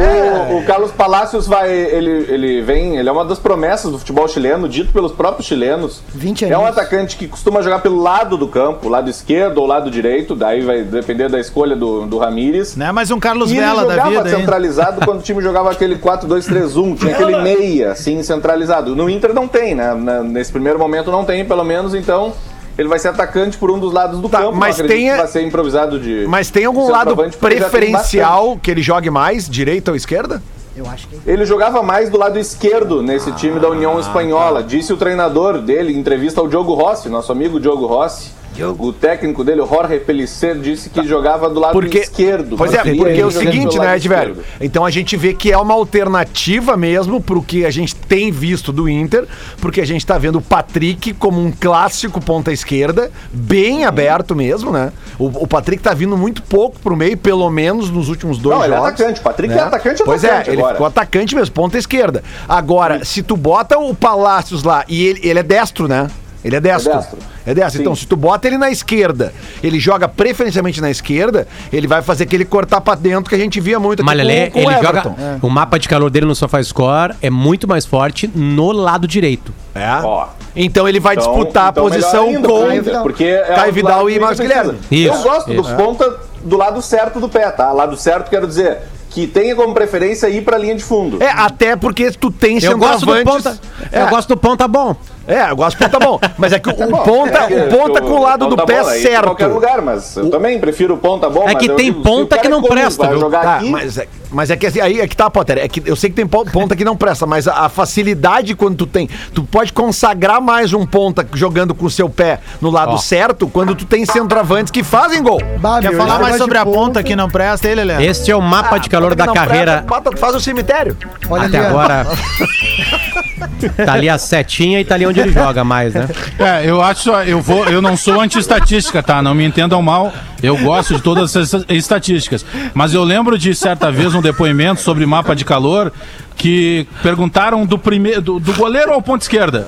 Speaker 9: O, o Carlos Palacios vai. Ele, ele vem. Ele é uma das promessas do futebol chileno, dito pelos próprios chilenos.
Speaker 5: 20
Speaker 9: É um
Speaker 5: anos.
Speaker 9: atacante que costuma jogar pelo lado do campo, lado esquerdo ou lado direito, daí vai depender da escolha do, do Ramires.
Speaker 1: Não é mais um Carlos
Speaker 9: ele
Speaker 1: Vela da
Speaker 9: jogava
Speaker 1: vida, hein?
Speaker 9: centralizado quando o time jogava aquele 4-2-3-1, tinha aquele meia, assim, centralizado. No Inter não tem, né? Na- Nesse primeiro momento não tem, pelo menos, então ele vai ser atacante por um dos lados do
Speaker 4: Tá,
Speaker 9: campo.
Speaker 4: mas tem
Speaker 9: vai ser improvisado de.
Speaker 4: Mas tem algum lado preferencial que ele jogue mais, direita ou esquerda?
Speaker 5: Eu acho que.
Speaker 9: Ele jogava mais do lado esquerdo nesse time da União Espanhola. Disse o treinador dele, em entrevista ao Diogo Rossi, nosso amigo Diogo Rossi. O técnico dele, o Jorge Pellicer, disse que jogava do lado
Speaker 4: Porque,
Speaker 9: esquerdo.
Speaker 4: pois é, porque é
Speaker 9: ele
Speaker 4: o seguinte, né,
Speaker 9: lado
Speaker 4: Ed, velho?
Speaker 9: esquerdo.
Speaker 4: Então a gente vê que é uma alternativa mesmo pro que a gente tem visto do Inter, porque a gente tá vendo o Patrick como um clássico ponta esquerda, bem aberto mesmo, né? O, o Patrick tá vindo muito pouco pro meio, pelo menos nos últimos dois
Speaker 9: Não, ele é
Speaker 4: jogos.
Speaker 9: atacante. O Patrick
Speaker 4: né?
Speaker 9: é atacante,
Speaker 4: Pois
Speaker 9: atacante
Speaker 4: é, ele
Speaker 9: agora.
Speaker 4: ficou atacante mesmo, ponta esquerda. Agora, se tu bota o Palácios lá, e ele, ele é destro, né? Ele é destro.
Speaker 9: É destro.
Speaker 4: É destro. Então, se tu bota ele na esquerda, ele joga preferencialmente na esquerda, ele vai fazer aquele cortar pra dentro que a gente via muito aqui com, com o
Speaker 7: ele joga.
Speaker 4: Everton.
Speaker 7: O mapa de calor dele no SofaScore é muito mais forte no lado direito.
Speaker 4: É.
Speaker 9: Ó.
Speaker 4: Então ele vai
Speaker 9: Então-
Speaker 4: disputar
Speaker 9: então
Speaker 4: a posição
Speaker 9: ainda
Speaker 4: com
Speaker 9: porque é
Speaker 4: Caio
Speaker 9: um
Speaker 4: Vidal e Marcos
Speaker 7: Guilherme. Isso,
Speaker 9: Eu gosto
Speaker 7: isso.
Speaker 9: do ponta do lado certo do pé, tá? Lado certo quero dizer que tenha como preferência ir pra linha de fundo.
Speaker 4: É, até porque tu tem
Speaker 7: Eu gosto do ponta.
Speaker 4: É,
Speaker 7: Eu gosto do ponta bom.
Speaker 4: É, eu gosto do ponta bom. Mas é que o,
Speaker 9: Tá
Speaker 4: o
Speaker 9: bom,
Speaker 4: ponta,
Speaker 9: é
Speaker 4: o ponta com o lado do
Speaker 9: ponta
Speaker 4: pé
Speaker 9: bola, aí em
Speaker 4: certo.
Speaker 9: qualquer lugar, mas eu também prefiro o ponta bom.
Speaker 7: É que
Speaker 9: eu
Speaker 7: tem
Speaker 9: se
Speaker 7: ponta
Speaker 9: o
Speaker 7: que não
Speaker 9: é comum,
Speaker 7: presta, viu?
Speaker 9: jogar
Speaker 4: Tá,
Speaker 9: aqui,
Speaker 4: mas, é, mas é que assim, aí é que tá, Potter. É que eu sei que tem po- ponta que não presta, mas a, a facilidade quando tu tem. Tu pode consagrar mais um ponta jogando com o seu pé no lado
Speaker 7: Ó.
Speaker 4: certo quando tu tem centroavantes que fazem gol.
Speaker 5: Bah,
Speaker 1: Quer falar mais sobre
Speaker 5: de
Speaker 1: a ponta que não presta, ele, Léo?
Speaker 7: Este é o mapa de calor da
Speaker 4: não
Speaker 7: carreira.
Speaker 4: presta, bota- faz o cemitério.
Speaker 5: Olha
Speaker 7: Até
Speaker 5: ali,
Speaker 7: agora. tá ali a setinha e tá ali onde ele joga mais, né?
Speaker 8: É, eu acho, eu vou, eu não sou anti-estatística, tá? Não me entendam mal. Eu gosto de todas essas estatísticas. Mas eu lembro de certa vez um depoimento sobre mapa de calor que perguntaram do primeiro do, do goleiro ao ponto esquerda.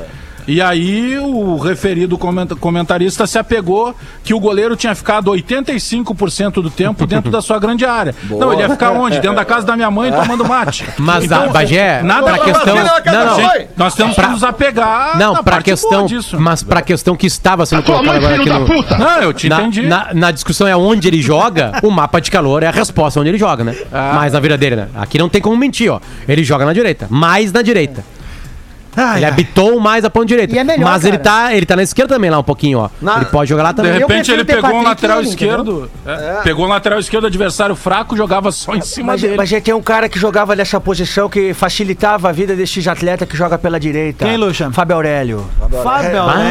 Speaker 8: E aí o referido comenta- comentarista se apegou que o goleiro tinha ficado 85% do tempo dentro da sua grande área. Não, ele ia ficar onde? Dentro da casa da minha mãe tomando mate.
Speaker 7: Mas, a- Bagé,
Speaker 8: nada
Speaker 7: pra questão- não, não.
Speaker 8: Gente, nós temos que nos apegar
Speaker 7: Não,
Speaker 8: na
Speaker 7: pra
Speaker 8: parte
Speaker 7: questão.
Speaker 8: boa disso.
Speaker 7: Mas pra questão que estava sendo colocada agora aqui no.
Speaker 8: Não, eu te
Speaker 7: Na,
Speaker 8: entendi.
Speaker 7: na, na discussão é onde ele joga, o mapa de calor é a resposta onde ele joga, né?
Speaker 8: Ah.
Speaker 7: Mas na vida dele, né? Aqui não tem como mentir, ó. Ele joga na direita, mais na direita. Ele habitou mais a ponta direita.
Speaker 5: E é melhor,
Speaker 7: mas ele
Speaker 5: cara.
Speaker 7: tá, ele tá na esquerda também lá um pouquinho, ó.
Speaker 4: Na-
Speaker 7: Ele pode jogar lá
Speaker 8: De
Speaker 7: também.
Speaker 5: Eu
Speaker 8: repente ele pegou um lateral
Speaker 5: ele,
Speaker 8: esquerdo. é, Pegou um lateral esquerdo, adversário fraco, jogava só em cima
Speaker 10: Mas,
Speaker 8: dele.
Speaker 10: mas já tem um cara que jogava nessa posição que facilitava a vida desses atletas que joga pela direita.
Speaker 1: Quem, Luxa?
Speaker 10: Fábio Aurélio.
Speaker 1: Fábio Aurélio.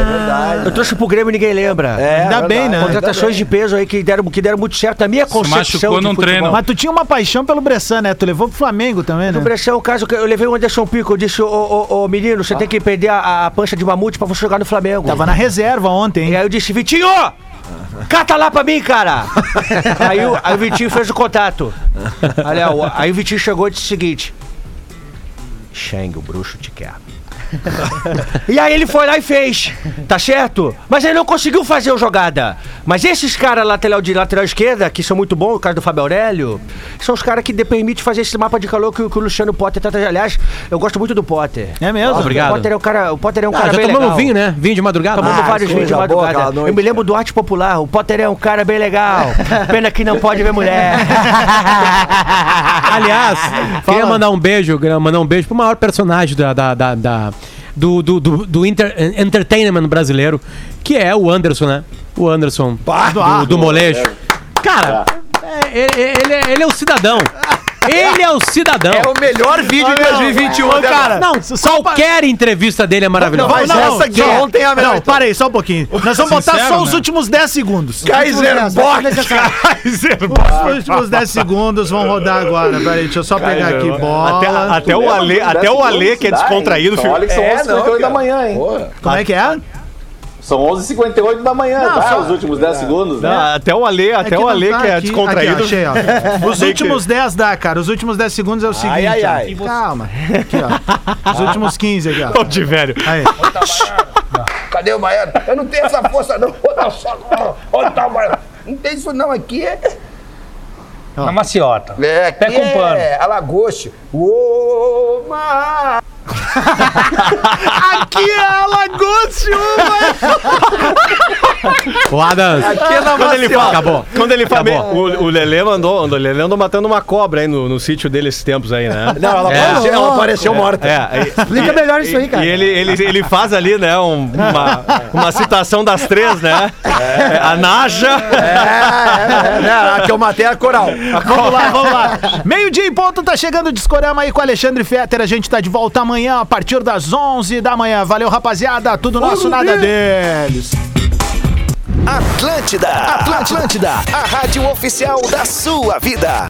Speaker 4: é verdade.
Speaker 10: Eu trouxe pro Grêmio e ninguém lembra.
Speaker 4: É,
Speaker 1: Ainda bem, né?
Speaker 10: Contratações de peso aí que deram, que deram muito certo. A minha concepção
Speaker 8: machucou
Speaker 10: de
Speaker 8: num treino.
Speaker 1: Mas tu tinha uma paixão pelo Bressan, né? Tu levou pro Flamengo também, né?
Speaker 10: No Brechão, o caso que eu levei o Anderson Pico, eu disse, ô, ô, ô, menino, você tem que perder a, a pancha de mamute pra você jogar no Flamengo.
Speaker 1: Tava na reserva ontem,
Speaker 10: E
Speaker 1: hein?
Speaker 10: aí eu disse, Vitinho! Cata lá pra mim, cara! aí, o, aí o Vitinho fez o contato. O- aí o Vitinho chegou e disse o seguinte: Shang, o bruxo te quer. e aí ele foi lá e fez, tá certo? Mas ele não conseguiu fazer a jogada. Mas esses caras lateral de lateral esquerda, que são muito bons, o caso do Fábio Aurélio, são os caras que de- permitem fazer esse mapa de calor que, o- que o Luciano Potter trata. Aliás, eu gosto muito do Potter.
Speaker 1: É mesmo?
Speaker 7: Obrigado.
Speaker 10: O Potter é um cara, o Potter é um
Speaker 7: Ah,
Speaker 10: cara
Speaker 7: já
Speaker 10: bem
Speaker 7: tomamos
Speaker 10: legal.
Speaker 7: vinho, né? Vinho de madrugada.
Speaker 10: Tomando
Speaker 7: Ah,
Speaker 10: vários vinhos de
Speaker 4: boa
Speaker 10: madrugada.
Speaker 4: noite,
Speaker 10: Eu me lembro do arte popular. O Potter é um cara bem legal. Pena que não pode ver mulher.
Speaker 7: Aliás, queria mandar um beijo, mandar um beijo pro maior personagem da, da- da- da- do, do, do, do inter- entertainment brasileiro, que é o Anderson, né? O Anderson do, do molejo. Cara, é, ele, ele é- ele é o cidadão. Ele é o cidadão.
Speaker 4: É o melhor vídeo de 2021.
Speaker 1: Ô,
Speaker 4: até
Speaker 1: cara.
Speaker 7: Não, qualquer entrevista dele é maravilhosa.
Speaker 4: Mas essa aqui
Speaker 1: só-
Speaker 4: ontem é a melhor.
Speaker 1: Não, para aí, só um pouquinho. Nós vamos botar
Speaker 8: Sincero,
Speaker 1: só os
Speaker 8: né?
Speaker 1: últimos 10 segundos.
Speaker 4: Kaiser Bock.
Speaker 1: Os últimos 10 segundos vão rodar agora. Peraí, deixa eu só pegar aqui bola.
Speaker 3: Até, até o Ale, até o Ale que é descontraído, filho.
Speaker 9: olha que são
Speaker 4: É,
Speaker 9: 11h58
Speaker 4: não,
Speaker 9: da
Speaker 4: cara.
Speaker 9: manhã, hein?
Speaker 1: Como é que é?
Speaker 9: São 11h58 da manhã,
Speaker 1: Não,
Speaker 9: tá?
Speaker 1: só-
Speaker 9: Os últimos 10 segundos, né?
Speaker 3: Não, até o Ale, até
Speaker 1: que
Speaker 3: o Ale
Speaker 1: tá
Speaker 3: que é
Speaker 1: aqui.
Speaker 3: descontraído.
Speaker 1: Aqui, ó, achei, ó. Os últimos 10 dá, cara. Os últimos 10 segundos é o seguinte.
Speaker 4: ai,
Speaker 1: ó.
Speaker 4: ai.
Speaker 1: Calma. Aqui, ó. Os últimos 15 aqui, ó.
Speaker 3: Ô, de velho.
Speaker 1: Aí.
Speaker 12: Cadê o baiano? Eu não tenho essa força, não. Onde tá o baiano? Não tem isso, não. Aqui é.
Speaker 2: Na maciota.
Speaker 12: É, aqui
Speaker 2: Pé com pano.
Speaker 12: é Alagoste. Ô, mar.
Speaker 1: Aqui é Alagoas,
Speaker 7: O Adams.
Speaker 3: Quando ele fala,
Speaker 7: Acabou.
Speaker 3: Quando ele fala, o, o Lelê mandou, o Lelê andou matando uma cobra aí no, no sítio dele esses tempos aí, né?
Speaker 4: Não, ela,
Speaker 7: É.
Speaker 4: apareceu, ela apareceu morta.
Speaker 3: É, e-
Speaker 5: Explica melhor isso aí, cara.
Speaker 3: E ele, ele, ele faz ali, né, um- uma, uma citação das três, né? É, A Naja.
Speaker 4: É, é, é, a que eu matei é a coral.
Speaker 1: Vamos lá, vamos lá. Meio-dia em ponto, tá chegando o Discorama aí com o Alexandre Fetter. A gente tá de volta amanhã a partir das 11 da manhã. Valeu, rapaziada. Tudo nosso, nada deles.
Speaker 11: Atlântida, Atlântida, a rádio oficial da sua vida.